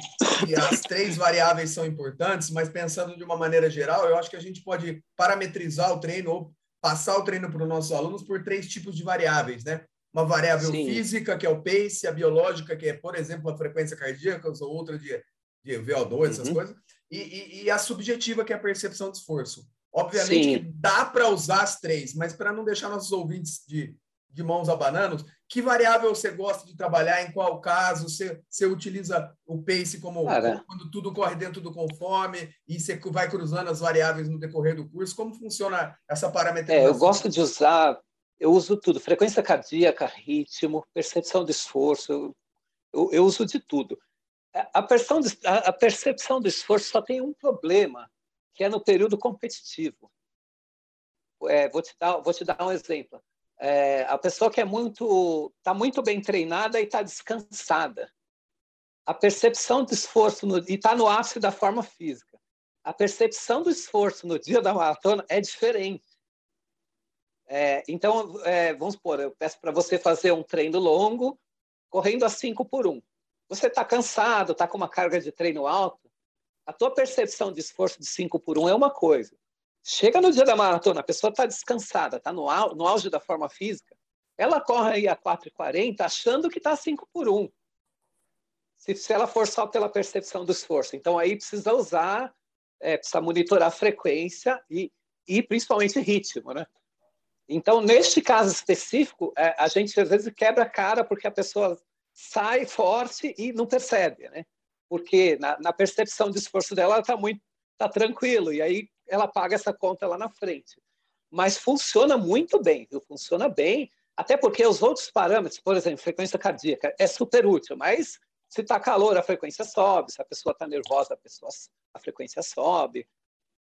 Speaker 2: que, as três variáveis são importantes, mas pensando de uma maneira geral, eu acho que a gente pode parametrizar o treino ou passar o treino para os nossos alunos por três tipos de variáveis, né? Uma variável Sim. física, que é o pace, a biológica, que é, por exemplo, a frequência cardíaca, ou outra de, de VO2, uhum. essas coisas, e, e, e, a subjetiva, que é a percepção de esforço. Obviamente Sim. que dá para usar as três, mas para não deixar nossos ouvintes de, de mãos a bananos, que variável você gosta de trabalhar? Em qual caso? Você, você utiliza o pace como, como, quando tudo corre dentro do conforme e você vai cruzando as variáveis no decorrer do curso? Como funciona essa parametrização?
Speaker 3: É, eu gosto de usar, eu uso tudo: frequência cardíaca, ritmo, percepção de esforço. Eu, eu uso de tudo. A, percepção de, a percepção do esforço só tem um problema, que é no período competitivo. É, vou, te dar, vou te dar um exemplo é, a pessoa que é muito está muito bem treinada e está descansada. A percepção do esforço no, e está no ápice da forma física. A percepção do esforço no dia da maratona é diferente. É, então, é, vamos supor, eu peço para você fazer um treino longo, correndo a 5 por 1. Um. Você está cansado, está com uma carga de treino alta, a tua percepção de esforço de 5 por 1 um é uma coisa. Chega no dia da maratona, a pessoa está descansada, está no, no auge da forma física, ela corre aí a 4,40 achando que está 5 por 1. Se, se ela for só pela percepção do esforço. Então, aí precisa usar, é, precisa monitorar a frequência e, e principalmente ritmo, né? Então, neste caso específico, é, a gente às vezes quebra a cara porque a pessoa sai forte e não percebe, né? Porque na, na percepção de esforço dela, ela está muito tá tranquilo. E aí ela paga essa conta lá na frente. Mas funciona muito bem, viu? funciona bem, até porque os outros parâmetros, por exemplo, frequência cardíaca, é super útil, mas se está calor, a frequência sobe, se a pessoa está nervosa, a, pessoa, a frequência sobe.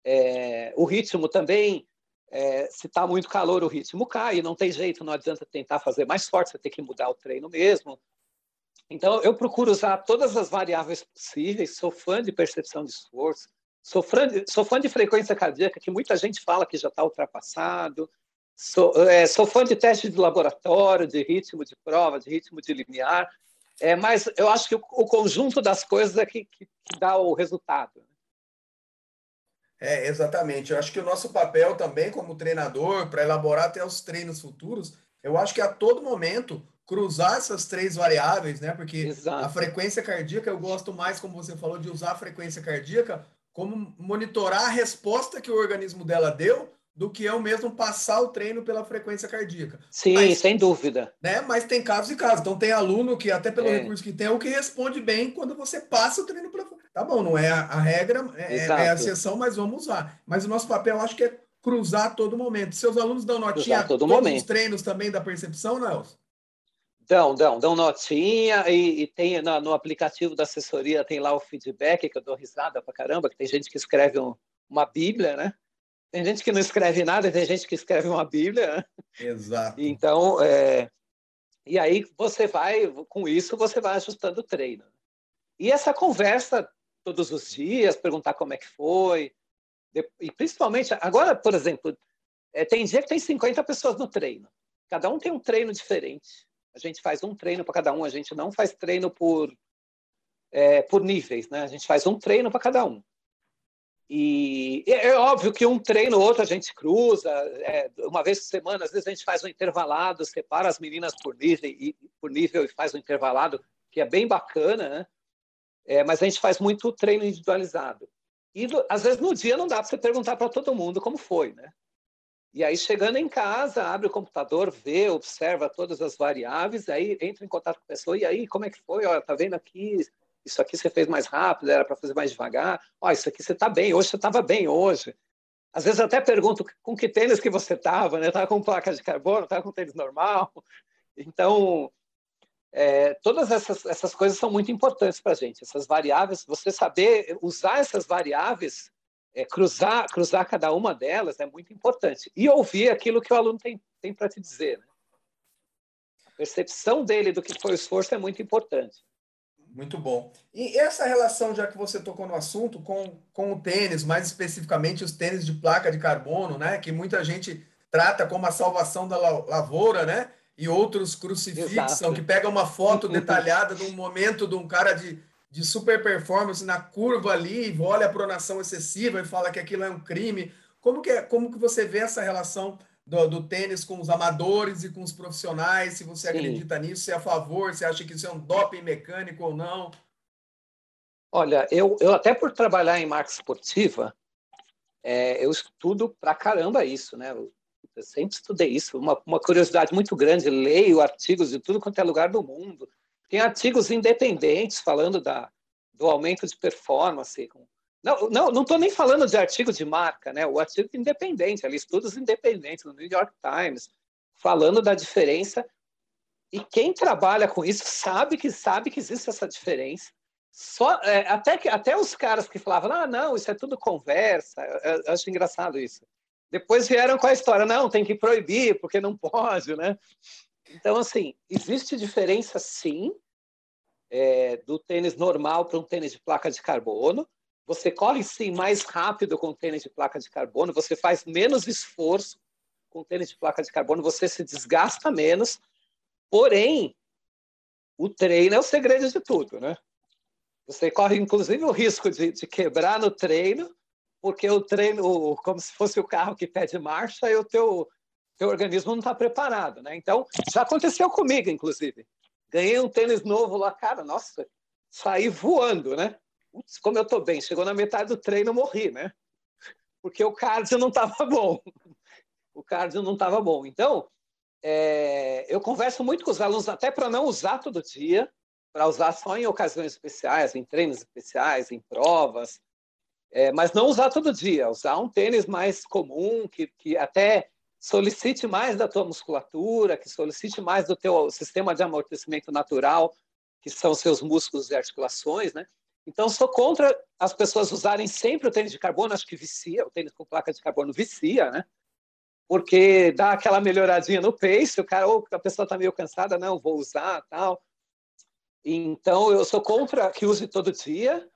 Speaker 3: É, o ritmo também, é, se está muito calor, o ritmo cai, não tem jeito, não adianta tentar fazer mais forte, você tem que mudar o treino mesmo. Então, eu procuro usar todas as variáveis possíveis, sou fã de percepção de esforço, Sou fã, de, sou fã de frequência cardíaca, que muita gente fala que já está ultrapassado. Sou, é, sou fã de teste de laboratório, de ritmo de prova, de ritmo de limiar. É, mas eu acho que o, o conjunto das coisas é que, que, que dá o resultado.
Speaker 2: É, exatamente. Eu acho que o nosso papel também, como treinador, para elaborar até os treinos futuros, eu acho que a todo momento cruzar essas três variáveis, né? Porque Exato. a frequência cardíaca, eu gosto mais, como você falou, de usar a frequência cardíaca como monitorar a resposta que o organismo dela deu do que eu mesmo passar o treino pela frequência cardíaca.
Speaker 3: Sim, Mas, sem dúvida.
Speaker 2: Né? Mas tem casos e casos. Então tem aluno que, até pelo é. recurso que tem, é o que responde bem quando você passa o treino pela Tá bom, não é a, regra, é, é, a exceção, mas vamos usar. Mas o nosso papel, acho que é cruzar todo momento. Seus alunos dão notinha
Speaker 3: todo todos momento. os
Speaker 2: treinos também da percepção, Nelson?
Speaker 3: Dão, dão, dão notinha e, e tem no, no, aplicativo da assessoria tem lá o feedback, que eu dou risada pra caramba, que tem gente que escreve um, uma bíblia, né? Tem gente que não escreve nada, tem gente que escreve uma bíblia. Né?
Speaker 2: Exato.
Speaker 3: Então, é... e aí você vai, com isso, você vai ajustando o treino. E essa conversa todos os dias, perguntar como é que foi, e principalmente, agora, por exemplo, é, tem dia que tem 50 pessoas no treino. Cada um tem um treino diferente. A gente faz um treino para cada um, a gente não faz treino por, é, por níveis, né? A gente faz um treino para cada um. E é, óbvio que um treino, outro a gente cruza, é, uma vez por semana, às vezes a gente faz um intervalado, separa as meninas por nível e, por nível e faz um intervalado, que é bem bacana, né? É, mas a gente faz muito treino individualizado. E às vezes no dia não dá para você perguntar para todo mundo como foi, né? E aí, chegando em casa, abre o computador, vê, observa todas as variáveis, aí entra em contato com a pessoa, e aí, como é que foi? Olha, tá vendo aqui, isso aqui você fez mais rápido, era para fazer mais devagar. Olha, isso aqui você está bem, hoje você estava bem hoje. Às vezes até pergunto com que tênis que você estava, né? Estava com placa de carbono, estava com tênis normal. Então, é, todas essas, essas coisas são muito importantes para a gente. Essas variáveis, você saber usar essas variáveis, é, cruzar, cruzar cada uma delas é muito importante. E ouvir aquilo que o aluno tem, tem para te dizer. Né? A percepção dele do que foi o esforço é muito importante.
Speaker 2: Muito bom. E essa relação, já que você tocou no assunto, com, com o tênis, mais especificamente os tênis de placa de carbono, né? Que muita gente trata como a salvação da lavoura, né? e outros crucifixam, Exato. que pega uma foto detalhada de um momento de um cara de, de super performance na curva ali, e olha a pronação excessiva e fala que aquilo é um crime. Como que, é, como que você vê essa relação do, do tênis com os amadores e com os profissionais? Se você Sim. acredita nisso, se é a favor, se acha que isso é um doping mecânico ou não?
Speaker 3: Olha, eu, eu até por trabalhar em marca esportiva, é, eu estudo pra caramba isso, né? Eu sempre estudei isso, uma, uma curiosidade muito grande, leio artigos de tudo quanto é lugar do mundo. Tem artigos independentes falando da, do aumento de performance. Não, não, não estou nem falando de artigo de marca, né? O artigo independente, ali estudos independentes no New York Times, falando da diferença. E quem trabalha com isso sabe que sabe que existe essa diferença. Só, é, até, que, até os caras que falavam, ah, não, isso é tudo conversa. Eu, eu acho engraçado isso. Depois vieram com a história, não, tem que proibir, porque não pode, né? Então, assim, existe diferença, sim, é, do tênis normal para um tênis de placa de carbono. Você corre, sim, mais rápido com tênis de placa de carbono, você faz menos esforço com tênis de placa de carbono, você se desgasta menos, porém, o treino é o segredo de tudo, né? Você corre, inclusive, o risco de, de quebrar no treino porque o treino, como se fosse o carro que pede marcha, e o teu, teu organismo não está preparado, né? Então, já aconteceu comigo, inclusive. Ganhei um tênis novo lá, cara, nossa, saí voando, né? Putz, como eu estou bem. Chegou na metade do treino, morri, né? Porque o cardio não estava bom. O cardio não estava bom. Então, é, eu converso muito com os alunos, até para não usar todo dia, para usar só em ocasiões especiais, em treinos especiais, em provas, é, mas não usar todo dia, usar um tênis mais comum, que, que até solicite mais da tua musculatura, que solicite mais do teu sistema de amortecimento natural, que são seus músculos e articulações, né? Então, sou contra as pessoas usarem sempre o tênis de carbono, acho que vicia, o tênis com placa de carbono vicia, né? Porque dá aquela melhoradinha no pace, o cara, ou a pessoa está meio cansada, não, vou usar, tal. Então, eu sou contra que use todo dia,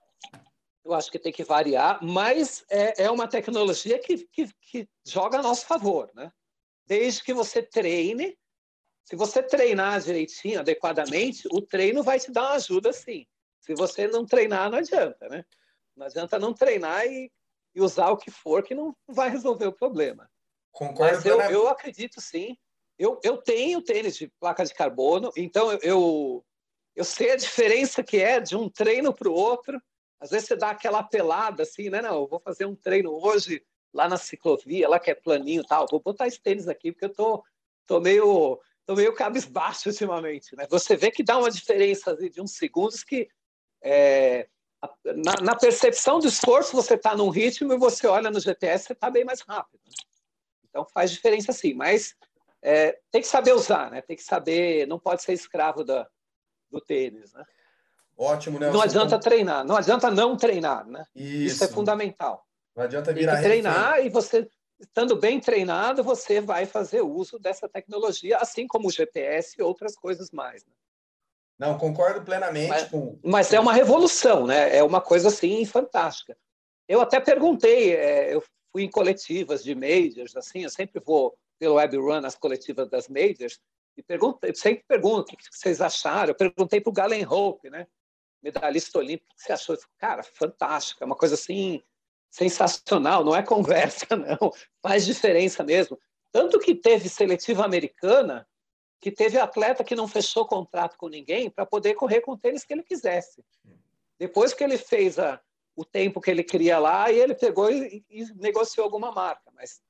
Speaker 3: eu acho que tem que variar, mas é, é uma tecnologia que, que, que joga a nosso favor, né? Desde que você treine, se você treinar direitinho, adequadamente, o treino vai te dar uma ajuda, sim. Se você não treinar, não adianta, né? Não adianta não treinar e, e usar o que for, que não vai resolver o problema.
Speaker 2: Concordo.
Speaker 3: Mas eu, eu acredito, sim. Eu, eu tenho tênis de placa de carbono, então eu, eu, eu sei a diferença que é de um treino para o outro às vezes você dá aquela pelada assim, né? Não, vou fazer um treino hoje lá na ciclovia, lá que é planinho tal. Vou botar esse tênis aqui porque eu tô, tô meio tô meio cabisbaixo ultimamente, né? Você vê que dá uma diferença de uns segundos que é, na, na, percepção do esforço você está num ritmo e você olha no GPS você está bem mais rápido. Né? Então faz diferença sim, mas é, tem que saber usar, né? Tem que saber, não pode ser escravo da, do tênis, né?
Speaker 2: Ótimo,
Speaker 3: né? Não adianta treinar, não adianta não treinar, né? Isso, Isso é fundamental.
Speaker 2: Não adianta virar
Speaker 3: Tem que treinar refém. e você, estando bem treinado, você vai fazer uso dessa tecnologia, assim como o GPS e outras coisas mais. Né?
Speaker 2: Não, concordo plenamente
Speaker 3: mas,
Speaker 2: com.
Speaker 3: Mas é uma revolução, né? É uma coisa assim fantástica. Eu até perguntei, é, eu fui em coletivas de majors, assim, eu sempre vou pelo web run as coletivas das majors e pergunto, sempre pergunto o que vocês acharam. Eu perguntei para o Galen Hope, né? Medalhista olímpico, você achou? Cara, fantástico, é uma coisa assim sensacional, não é conversa, não, faz diferença mesmo. Tanto que teve seletiva americana, que teve atleta que não fechou contrato com ninguém para poder correr com o tênis que ele quisesse. Depois que ele fez a, o tempo que ele queria lá, e ele pegou e, e negociou alguma marca. Mas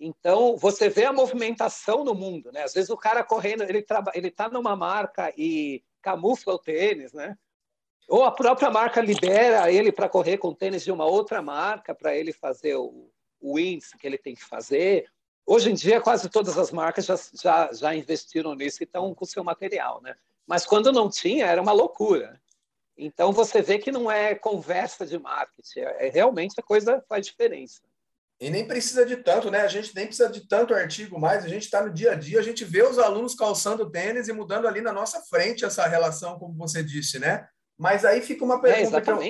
Speaker 3: então você vê a movimentação no mundo, né? Às vezes o cara correndo, ele está ele tá numa marca e camufla o tênis, né? Ou a própria marca libera ele para correr com tênis de uma outra marca, para ele fazer o, o índice que ele tem que fazer. Hoje em dia, quase todas as marcas já, já, já investiram nisso e estão com seu material, né? Mas quando não tinha, era uma loucura. Então você vê que não é conversa de marketing, é, é realmente a coisa faz diferença.
Speaker 2: E nem precisa de tanto, né? A gente nem precisa de tanto artigo mais, a gente está no dia a dia, a gente vê os alunos calçando tênis e mudando ali na nossa frente essa relação, como você disse, né? Mas aí fica uma pergunta é, que, eu,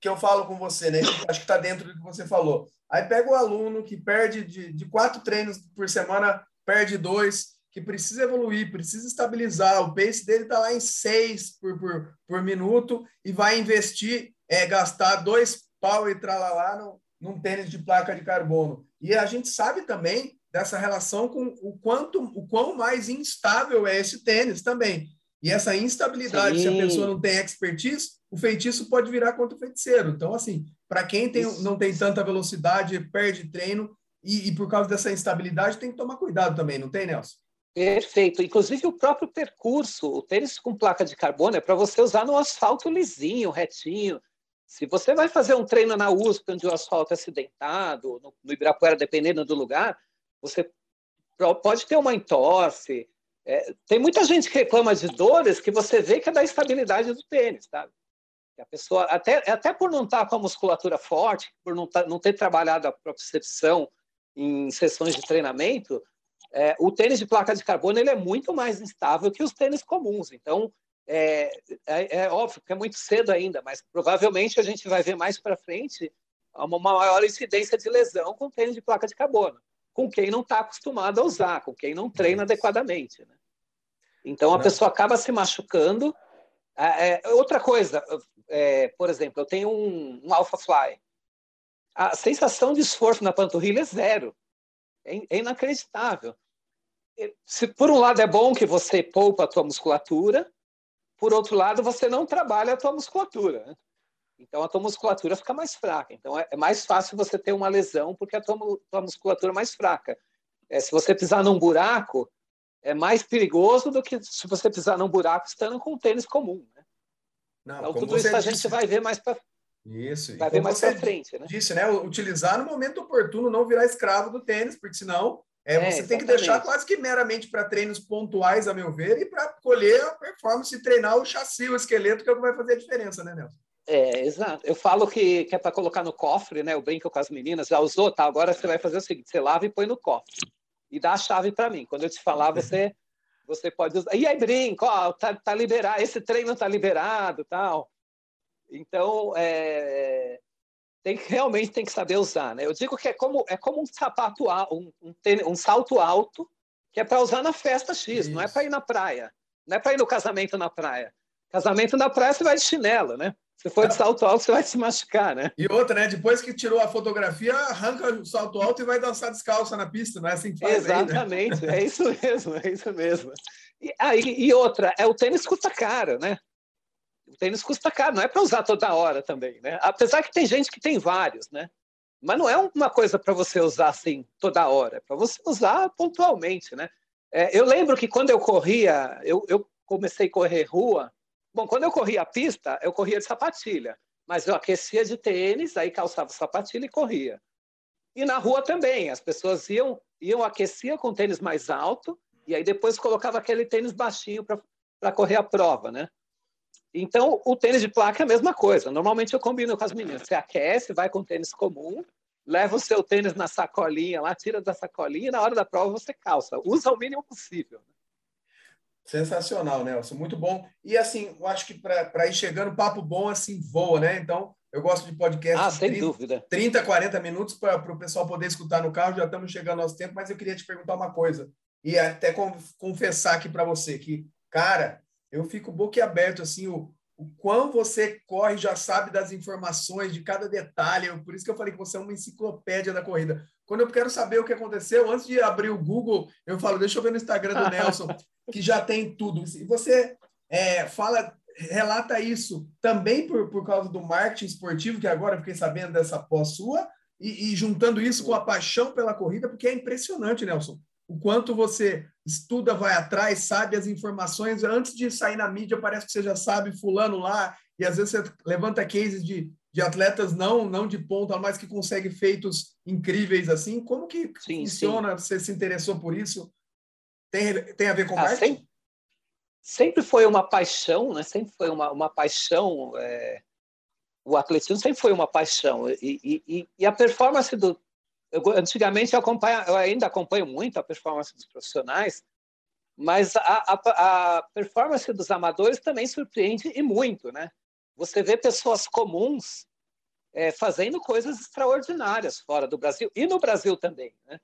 Speaker 2: que eu falo com você, né? Acho que está dentro do que você falou. Aí pega o aluno que perde de, de quatro treinos por semana, perde dois, que precisa evoluir, precisa estabilizar. O pace dele está lá em seis por, por, por minuto e vai investir, é, gastar dois pau e tralalá no, num tênis de placa de carbono. E a gente sabe também dessa relação com o quanto, o quão mais instável é esse tênis também. E essa instabilidade, Sim. se a pessoa não tem expertise, o feitiço pode virar contra o feiticeiro. Então, assim, para quem tem, não tem tanta velocidade, perde treino, e, e, por causa dessa instabilidade tem que tomar cuidado também, não tem, Nelson?
Speaker 3: Perfeito. Inclusive o próprio percurso, o tênis com placa de carbono é para você usar no asfalto lisinho, retinho. Se você vai fazer um treino na USP, onde o asfalto é acidentado, no, no Ibirapuera, dependendo do lugar, você pode ter uma entorse. É, tem muita gente que reclama de dores que você vê que é da estabilidade do tênis, tá? A pessoa, até, até por não estar com a musculatura forte, por não, tá, não ter trabalhado a propriocepção em sessões de treinamento, é, o tênis de placa de carbono ele é muito mais instável que os tênis comuns. Então, é, é, é, óbvio que é muito cedo ainda, mas provavelmente a gente vai ver mais para frente uma maior incidência de lesão com tênis de placa de carbono, com quem não está acostumado a usar, com quem não treina adequadamente. Né? Então, a não. pessoa acaba se machucando. É, é outra coisa, é, por exemplo, eu tenho um, um Alpha Fly. A sensação de esforço na panturrilha é zero. É, é inacreditável. Se por um lado é bom que você poupa a tua musculatura, por outro lado você não trabalha a tua musculatura. Né? Então a tua musculatura fica mais fraca. Então é, é mais fácil você ter uma lesão porque a tua, tua musculatura é mais fraca. É, se você pisar num buraco, é mais perigoso do que se você pisar num buraco estando com um tênis comum. Né? Não, então tudo isso a gente vai ver mais para
Speaker 2: isso.
Speaker 3: Vai ver mais para frente, né?
Speaker 2: Disse, né? Utilizar no momento oportuno, não virar escravo do tênis, porque senão é, é você tem que deixar quase que meramente para treinos pontuais, a meu ver, e para colher a performance e treinar o chassi, o esqueleto, que é o que vai fazer a diferença, né, Nelson?
Speaker 3: É, exato. Eu falo que, que é para colocar no cofre, né? Eu brinco com as meninas, já usou, tá? Agora você vai fazer o seguinte: você lava e põe no cofre. E dá a chave para mim. Quando eu te falar, você, você pode usar. E aí brinco, ó, tá, tá liberado, esse treino tá liberado tal. Então, é, tem realmente tem que saber usar, né? Eu digo que é como é como um sapato um, um, um salto alto que é para usar na festa X, Isso. não é para ir na praia, não é para ir no casamento na praia. Casamento na praia você vai de chinelo, né? Se for de salto alto, você vai se machucar, né?
Speaker 2: E outra, né? Depois que tirou a fotografia, arranca o salto alto e vai dançar descalça na pista, não é assim que faz
Speaker 3: Exatamente, aí, né? é isso mesmo, é isso mesmo. E, ah, e, e outra, é o tênis custa caro, né? o tênis custa caro, não é para usar toda hora também, né? Apesar que tem gente que tem vários, né? Mas não é uma coisa para você usar assim toda hora, é para você usar pontualmente, né? É, eu lembro que quando eu corria, eu, eu comecei a correr rua. Bom, quando eu corria a pista, eu corria de sapatilha, mas eu aquecia de tênis, aí calçava sapatilha e corria. E na rua também, as pessoas iam, iam aquecia com tênis mais alto e aí depois colocava aquele tênis baixinho para correr a prova, né? Então, o tênis de placa é a mesma coisa. Normalmente eu combino com as meninas. Você aquece, vai com tênis comum, leva o seu tênis na sacolinha lá, tira da sacolinha e na hora da prova você calça. Usa o mínimo possível.
Speaker 2: Sensacional, Nelson. Muito bom. E assim, eu acho que para ir chegando, papo bom assim voa, né? Então, eu gosto de podcast
Speaker 3: ah, sem 30, dúvida.
Speaker 2: 30, 40 minutos para o pessoal poder escutar no carro. Já estamos chegando ao nosso tempo, mas eu queria te perguntar uma coisa. E até confessar aqui para você que, cara, eu fico boquiaberto, assim, o, o quão você corre, já sabe das informações, de cada detalhe. Por isso que eu falei que você é uma enciclopédia da corrida. Quando eu quero saber o que aconteceu, antes de abrir o Google, eu falo, deixa eu ver no Instagram do Nelson, que já tem tudo. E você é, fala, relata isso também por, por causa do marketing esportivo, que agora eu fiquei sabendo dessa pós sua, e, e juntando isso com a paixão pela corrida, porque é impressionante, Nelson o quanto você estuda, vai atrás, sabe as informações. Antes de sair na mídia, parece que você já sabe fulano lá, e às vezes você levanta cases de, de atletas não não de ponta, mas que conseguem feitos incríveis assim. Como que sim, funciona? Sim. Você se interessou por isso? Tem, tem a ver com ah, marketing?
Speaker 3: sempre foi uma paixão, né? Sempre foi uma, uma paixão. É, o atletismo sempre foi uma paixão e, e, e a performance do eu, antigamente eu, acompanho, eu ainda acompanho muito a performance dos profissionais, mas a, a, a performance dos amadores também surpreende e muito, né? Você vê pessoas comuns é, fazendo coisas extraordinárias fora do Brasil e no Brasil também, né?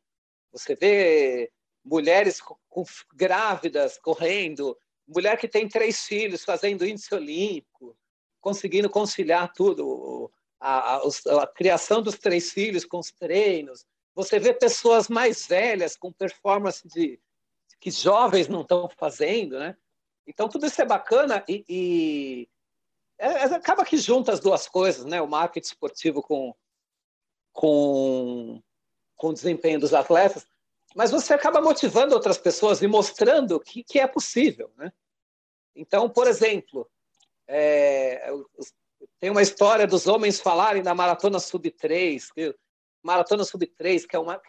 Speaker 3: Você vê mulheres com, com, grávidas correndo, mulher que tem três filhos fazendo índice olímpico, conseguindo conciliar tudo, a, a, a, criação dos três filhos com os treinos. Você vê pessoas mais velhas com performance de, que jovens não estão fazendo, né? Então tudo isso é bacana e, e é, é, acaba que junta as duas coisas, né? O marketing esportivo com com com o desempenho dos atletas, mas você acaba motivando outras pessoas e mostrando que, que é possível, né? Então, por exemplo, é, tem uma história dos homens falarem da maratona sub-3, maratona sub-3, que é uma.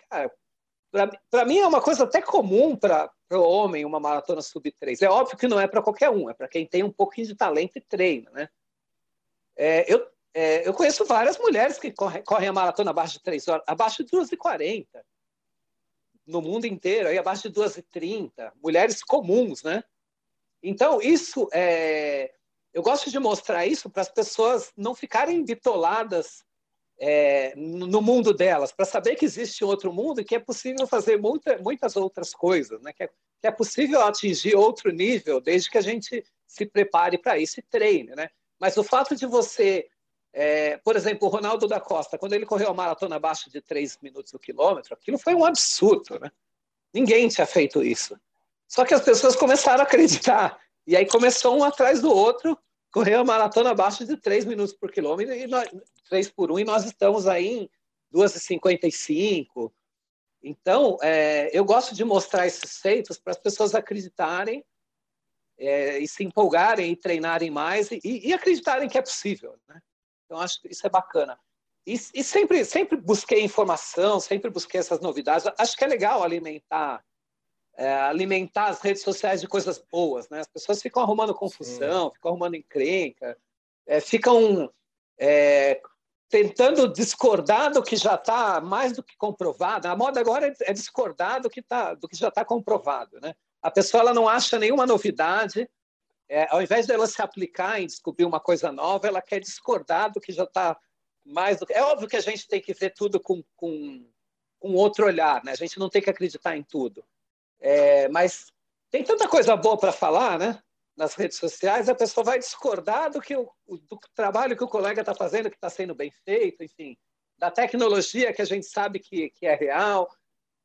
Speaker 3: Para mim é uma coisa até comum para o homem, uma maratona sub-3. É óbvio que não é para qualquer um, é para quem tem um pouquinho de talento e treina, né? É, eu, é, eu conheço várias mulheres que correm, correm a maratona abaixo de 3 horas, abaixo de 2h40, no mundo inteiro, aí abaixo de 2h30, mulheres comuns, né? Então, isso é, eu gosto de mostrar isso para as pessoas não ficarem bitoladas é, no mundo delas, para saber que existe outro mundo e que é possível fazer muita, muitas outras coisas, né? que, é, que é possível atingir outro nível desde que a gente se prepare para isso e treine. Né? Mas o fato de você, é, por exemplo, o Ronaldo da Costa, quando ele correu a maratona abaixo de 3 minutos o quilômetro, aquilo foi um absurdo. Né? Ninguém tinha feito isso. Só que as pessoas começaram a acreditar. E aí começou um atrás do outro correu a maratona abaixo de 3 minutos por quilômetro, e nós, 3 por 1, e nós estamos aí em 2,55. Então, é, eu gosto de mostrar esses feitos para as pessoas acreditarem é, e se empolgarem e treinarem mais e, e, acreditarem que é possível. Né? Então, acho que isso é bacana. E, e, sempre, sempre busquei informação, sempre busquei essas novidades. Acho que é legal alimentar é, alimentar as redes sociais de coisas boas, né? As pessoas ficam arrumando confusão, Sim. ficam arrumando encrenca, é, ficam é, tentando discordar do que já está mais do que comprovado. A moda agora é, é discordar do que, tá, do que já está comprovado, né? A pessoa ela não acha nenhuma novidade, é, ao invés dela se aplicar em descobrir uma coisa nova, ela quer discordar do que já está mais do que... É óbvio que a gente tem que ver tudo com, com, com outro olhar, né? A gente não tem que acreditar em tudo. É, mas tem tanta coisa boa para falar, né? Nas redes sociais, a pessoa vai discordar do, que o, do trabalho que o colega está fazendo, que está sendo bem feito, enfim, da tecnologia que a gente sabe que, que é real.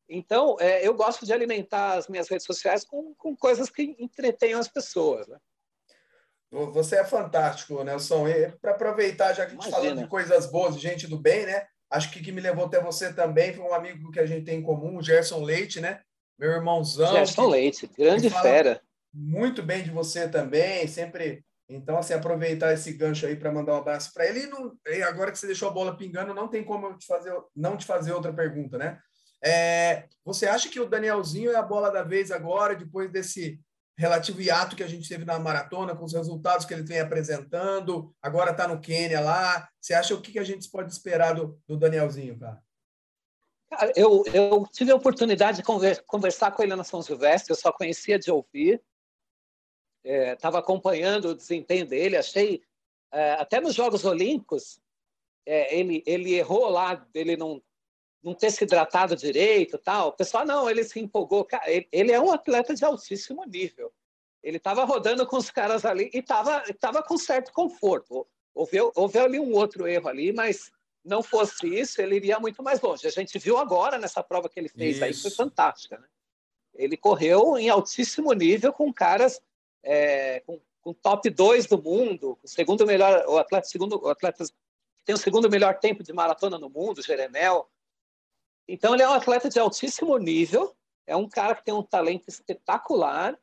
Speaker 3: Então, é, eu gosto de alimentar as minhas redes sociais com, com coisas que entretenham as pessoas. Né?
Speaker 2: Você é fantástico, Nelson. Para aproveitar, já que a gente falou de coisas boas, de gente do bem, né? Acho que que me levou até você também foi um amigo que a gente tem em comum, o Gerson Leite, né? Meu irmãozão.
Speaker 3: Gerson Leite, grande fera.
Speaker 2: Muito bem de você também, sempre. Então, assim, aproveitar esse gancho aí para mandar um abraço para ele. E, não, e, agora que você deixou a bola pingando, não tem como eu te fazer, não te fazer outra pergunta, né? É, você acha que o Danielzinho é a bola da vez agora, depois desse relativo hiato que a gente teve na maratona, com os resultados que ele vem apresentando, agora está no Quênia lá. Você acha o que, que a gente pode esperar do, do Danielzinho, cara?
Speaker 3: Eu, eu tive a oportunidade de conver, conversar com ele na São Silvestre, eu só conhecia de ouvir, estava é, acompanhando o desempenho dele, achei, é, até nos Jogos Olímpicos, é, ele, ele errou lá, ele não, não ter se hidratado direito tal. O pessoal, não, ele se empolgou. Ele, ele é um atleta de altíssimo nível. Ele estava rodando com os caras ali e estava tava com certo conforto. Houve, houve ali um outro erro ali, mas não fosse isso, ele iria muito mais longe. A gente viu agora nessa prova que ele fez isso. aí, foi fantástica. Né? Ele correu em altíssimo nível com caras é, com, com, top 2 do mundo, o segundo melhor, o atleta, segundo, o atleta tem o segundo melhor tempo de maratona no mundo, Jeremel. Então ele é um atleta de altíssimo nível, é um cara que tem um talento espetacular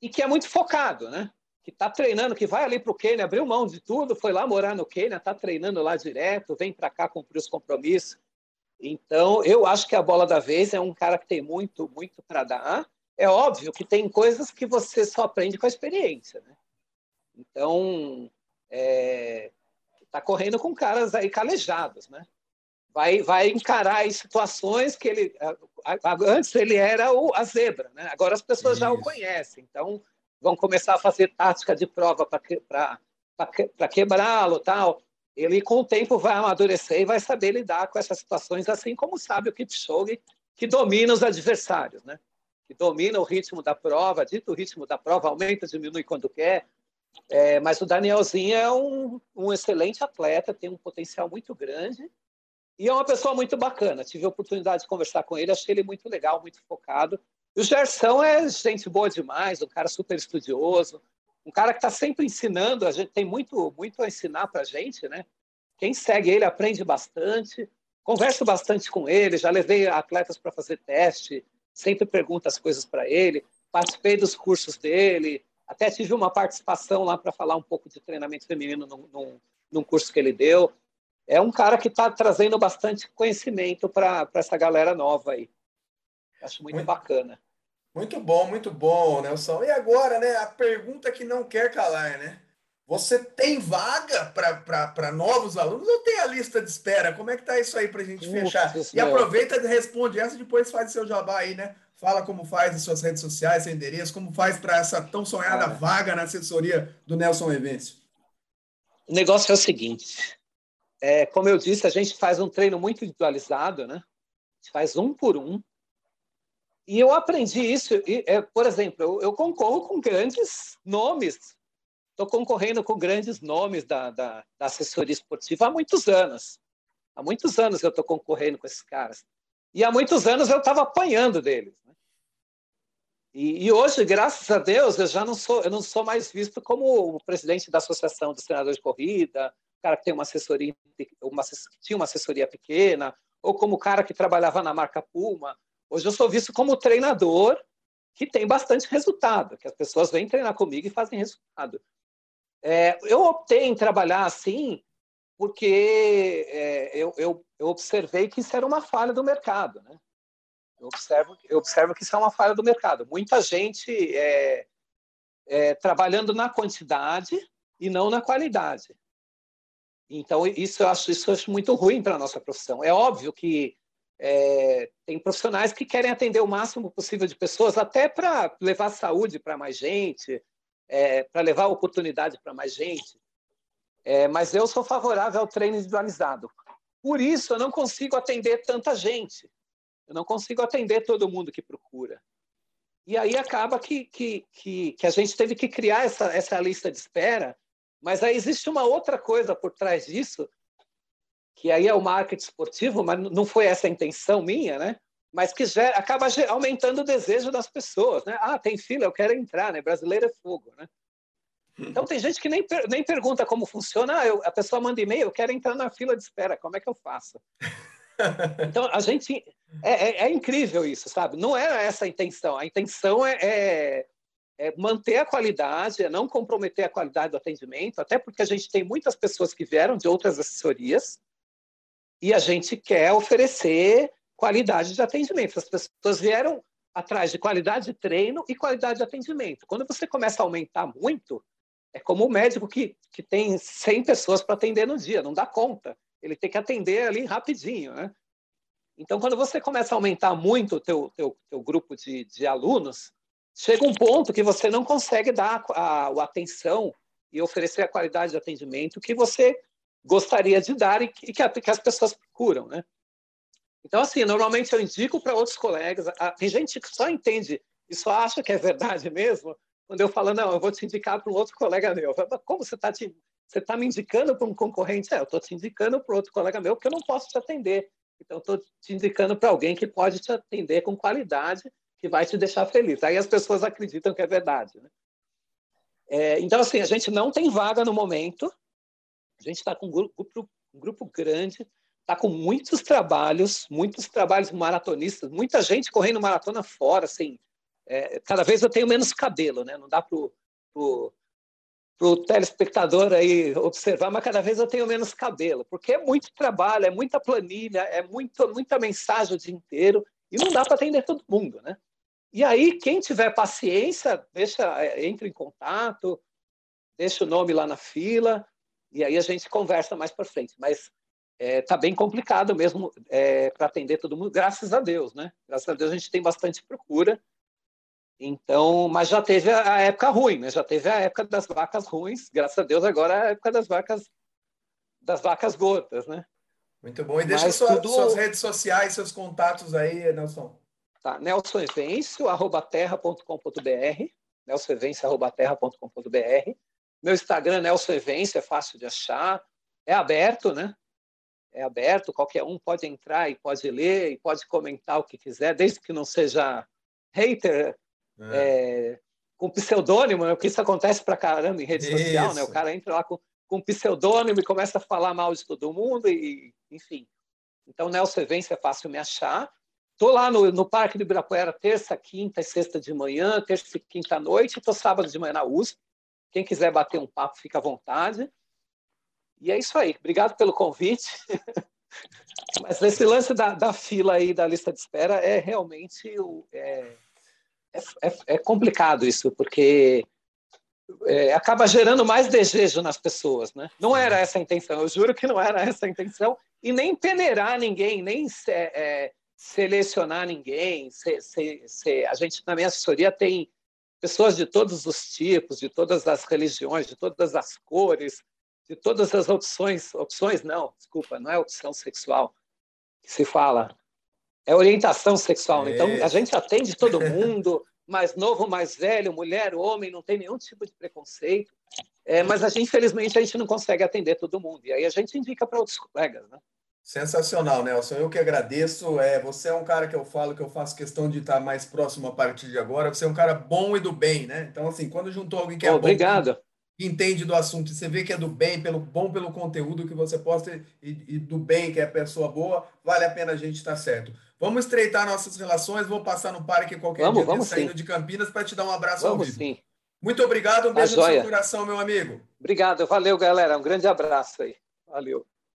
Speaker 3: e que é muito focado, né? Que está treinando, que vai ali para o Quênia, abriu mão de tudo, foi lá morar no Quênia, está treinando lá direto, vem para cá cumprir os compromissos. Então, eu acho que a bola da vez é um cara que tem muito, muito para dar. É óbvio que tem coisas que você só aprende com a experiência, né? Então, é, tá correndo com caras aí calejados, né? Vai, vai encarar situações que ele antes ele era o, a zebra, né? Agora as pessoas Isso. já o conhecem, então vão começar a fazer tática de prova para quebrá-lo, tal. Ele com o tempo vai amadurecer e vai saber lidar com essas situações, assim como sabe o Kipchoge, que domina os adversários, né? Que domina o ritmo da prova, dito o ritmo da prova, aumenta, diminui quando quer, é, mas o Danielzinho é um, um excelente atleta, tem um potencial muito grande e é uma pessoa muito bacana. Tive a oportunidade de conversar com ele, achei ele muito legal, muito focado. E o Gerson é gente boa demais, um cara super estudioso, um cara que está sempre ensinando. A gente tem muito, muito a ensinar para a gente, né? Quem segue ele aprende bastante. Converso bastante com ele, já levei atletas para fazer teste, sempre pergunto as coisas para ele. Participei dos cursos dele, até tive uma participação lá para falar um pouco de treinamento feminino num, num, num curso que ele deu. É um cara que está trazendo bastante conhecimento para essa galera nova aí. Acho muito, muito bacana.
Speaker 2: Muito bom, muito bom, Nelson. E agora, né? A pergunta que não quer calar, né? Você tem vaga para novos alunos ou tem a lista de espera? Como é que tá isso aí para a gente fechar? E aproveita e responde essa, depois faz seu jabá aí, né? Fala como faz as suas redes sociais, seu endereço, como faz para essa tão sonhada ah. vaga na assessoria do Nelson Evêncio.
Speaker 3: O negócio é o seguinte, é, como eu disse, a gente faz um treino muito individualizado, né? A gente faz um por um. E eu aprendi isso, e, é, por exemplo, eu, eu, concorro com grandes nomes. Estou concorrendo com grandes nomes da, da, da assessoria esportiva há muitos anos. Há muitos anos eu estou concorrendo com esses caras. E há muitos anos eu estava apanhando deles. Né? E, e, hoje, graças a Deus, eu já não sou, eu não sou mais visto como o presidente da Associação dos Treinadores de Corrida, o cara que tem uma assessoria, uma, tinha uma assessoria pequena, ou como o cara que trabalhava na marca Puma. Hoje eu sou visto como treinador que tem bastante resultado, que as pessoas vêm treinar comigo e fazem resultado. É, eu optei em trabalhar assim porque é, eu, eu, eu, observei que isso era uma falha do mercado. Né? Eu, observo, eu observo que isso é uma falha do mercado. Muita gente é, é, trabalhando na quantidade e não na qualidade. Então, isso eu acho, isso eu acho muito ruim para a nossa profissão. É óbvio que é, tem profissionais que querem atender o máximo possível de pessoas, até para levar saúde para mais gente, é, para levar oportunidade para mais gente. É, mas eu sou favorável ao treino individualizado. Por isso, eu não consigo atender tanta gente. Eu não consigo atender todo mundo que procura. E aí acaba que, que, que, que a gente teve que criar essa, essa lista de espera, mas aí existe uma outra coisa por trás disso, que aí é o marketing esportivo, mas não foi essa a intenção minha, né? Mas que gera, acaba aumentando o desejo das pessoas, né? Ah, tem fila, eu quero entrar, né? Brasileiro é fogo, né? Então tem gente que nem, nem pergunta como funciona, ah, eu, a pessoa manda e-mail, eu quero entrar na fila de espera, como é que eu faço? Então a gente é, é, é incrível isso, sabe? Não era essa a intenção. A intenção é, é, é, manter a qualidade, é não comprometer a qualidade do atendimento, até porque a gente tem muitas pessoas que vieram de outras assessorias e a gente quer oferecer qualidade de atendimento. As pessoas vieram atrás de qualidade de treino e qualidade de atendimento. Quando você começa a aumentar muito, é como o médico que, que tem 100 pessoas para atender no dia, não dá conta. Ele tem que atender ali rapidinho, né? Então, quando você começa a aumentar muito o teu, teu, teu grupo de, de alunos, chega um ponto que você não consegue dar a, a, atenção e oferecer a qualidade de atendimento que você gostaria de dar e que, que as pessoas procuram, né? Então, assim, normalmente eu indico para outros colegas. Tem gente que só entende e só acha que é verdade mesmo quando eu falo, não, eu vou te indicar para um outro colega meu. Falo, Como você está você tá me indicando para um concorrente? É, eu estou te indicando para outro colega meu porque eu não posso te atender. Então, estou te indicando para alguém que pode te atender com qualidade, que vai te deixar feliz. Aí as pessoas acreditam que é verdade. Né? É, então, assim, a gente não tem vaga no momento. A gente está com um grupo, um grupo grande, está com muitos trabalhos, muitos trabalhos maratonistas, muita gente correndo maratona fora, assim, é, cada vez eu tenho menos cabelo, né? Não dá para o telespectador aí observar, mas cada vez eu tenho menos cabelo, porque é muito trabalho, é muita planilha, é muito, muita mensagem o dia inteiro e não dá para atender todo mundo, né? E aí, quem tiver paciência, deixa, é, entra em contato, deixa o nome lá na fila, e aí a gente conversa mais para frente. Mas está é, bem complicado mesmo é, para atender todo mundo, graças a Deus, né? Graças a Deus a gente tem bastante procura. Então, mas já teve a época ruim, né? Já teve a época das vacas ruins. Graças a Deus agora é a época das vacas das vacas gordas, né?
Speaker 2: Muito bom. E deixa sua, tudo... suas redes sociais, seus contatos aí, Nelson.
Speaker 3: Tá, Nelson Evêncio, arroba terra.com.br, nelsonevêncio.terra.com.br. Meu Instagram, Nelson Evêncio, é fácil de achar. É aberto, né? É aberto, qualquer um pode entrar e pode ler e pode comentar o que quiser, desde que não seja hater, é. É, com pseudônimo, né? porque isso acontece pra caramba em rede isso. social, né? O cara entra lá com, com pseudônimo e começa a falar mal de todo mundo, e enfim. Então, Nelson Evêncio é fácil me achar. Estou lá no, no Parque do Ibirapuera terça, quinta e sexta de manhã, terça e quinta à noite, estou sábado de manhã na USP. Quem quiser bater um papo, fica à vontade. E é isso aí. Obrigado pelo convite. Mas esse lance da, da, fila aí, da lista de espera, é realmente é, é, é, é complicado isso, porque é, acaba gerando mais desejo nas pessoas, né? Não era essa a intenção, eu juro que não era essa a intenção, e nem peneirar ninguém, nem é, selecionar ninguém. Se, se, se, a gente, na minha assessoria, tem pessoas de todos os tipos, de todas as religiões, de todas as cores, de todas as opções. Opções não, desculpa, não é opção sexual que se fala, é orientação sexual. É. Então, a gente atende todo mundo, mais novo, mais velho, mulher, homem, não tem nenhum tipo de preconceito. É, mas a gente, infelizmente, a gente não consegue atender todo mundo. E aí a gente indica para outros colegas, né?
Speaker 2: Sensacional, Nelson. Eu que agradeço. É, você é um cara que eu falo que eu faço questão de estar mais próximo a partir de agora. Você é um cara bom e do bem, né? Então, assim, quando juntou alguém que é bom, que entende do assunto, você vê que é do bem, pelo bom pelo conteúdo que você posta e, e do bem, que é pessoa boa, vale a pena a gente estar certo. Vamos estreitar nossas relações. Vou passar no parque qualquer
Speaker 3: vamos,
Speaker 2: dia
Speaker 3: vamos
Speaker 2: saindo
Speaker 3: sim.
Speaker 2: de Campinas para te dar um abraço
Speaker 3: vamos,
Speaker 2: ao vivo.
Speaker 3: Sim.
Speaker 2: Muito obrigado, um beijo no seu coração, meu amigo.
Speaker 3: Obrigado, valeu, galera. Um grande abraço aí. Valeu.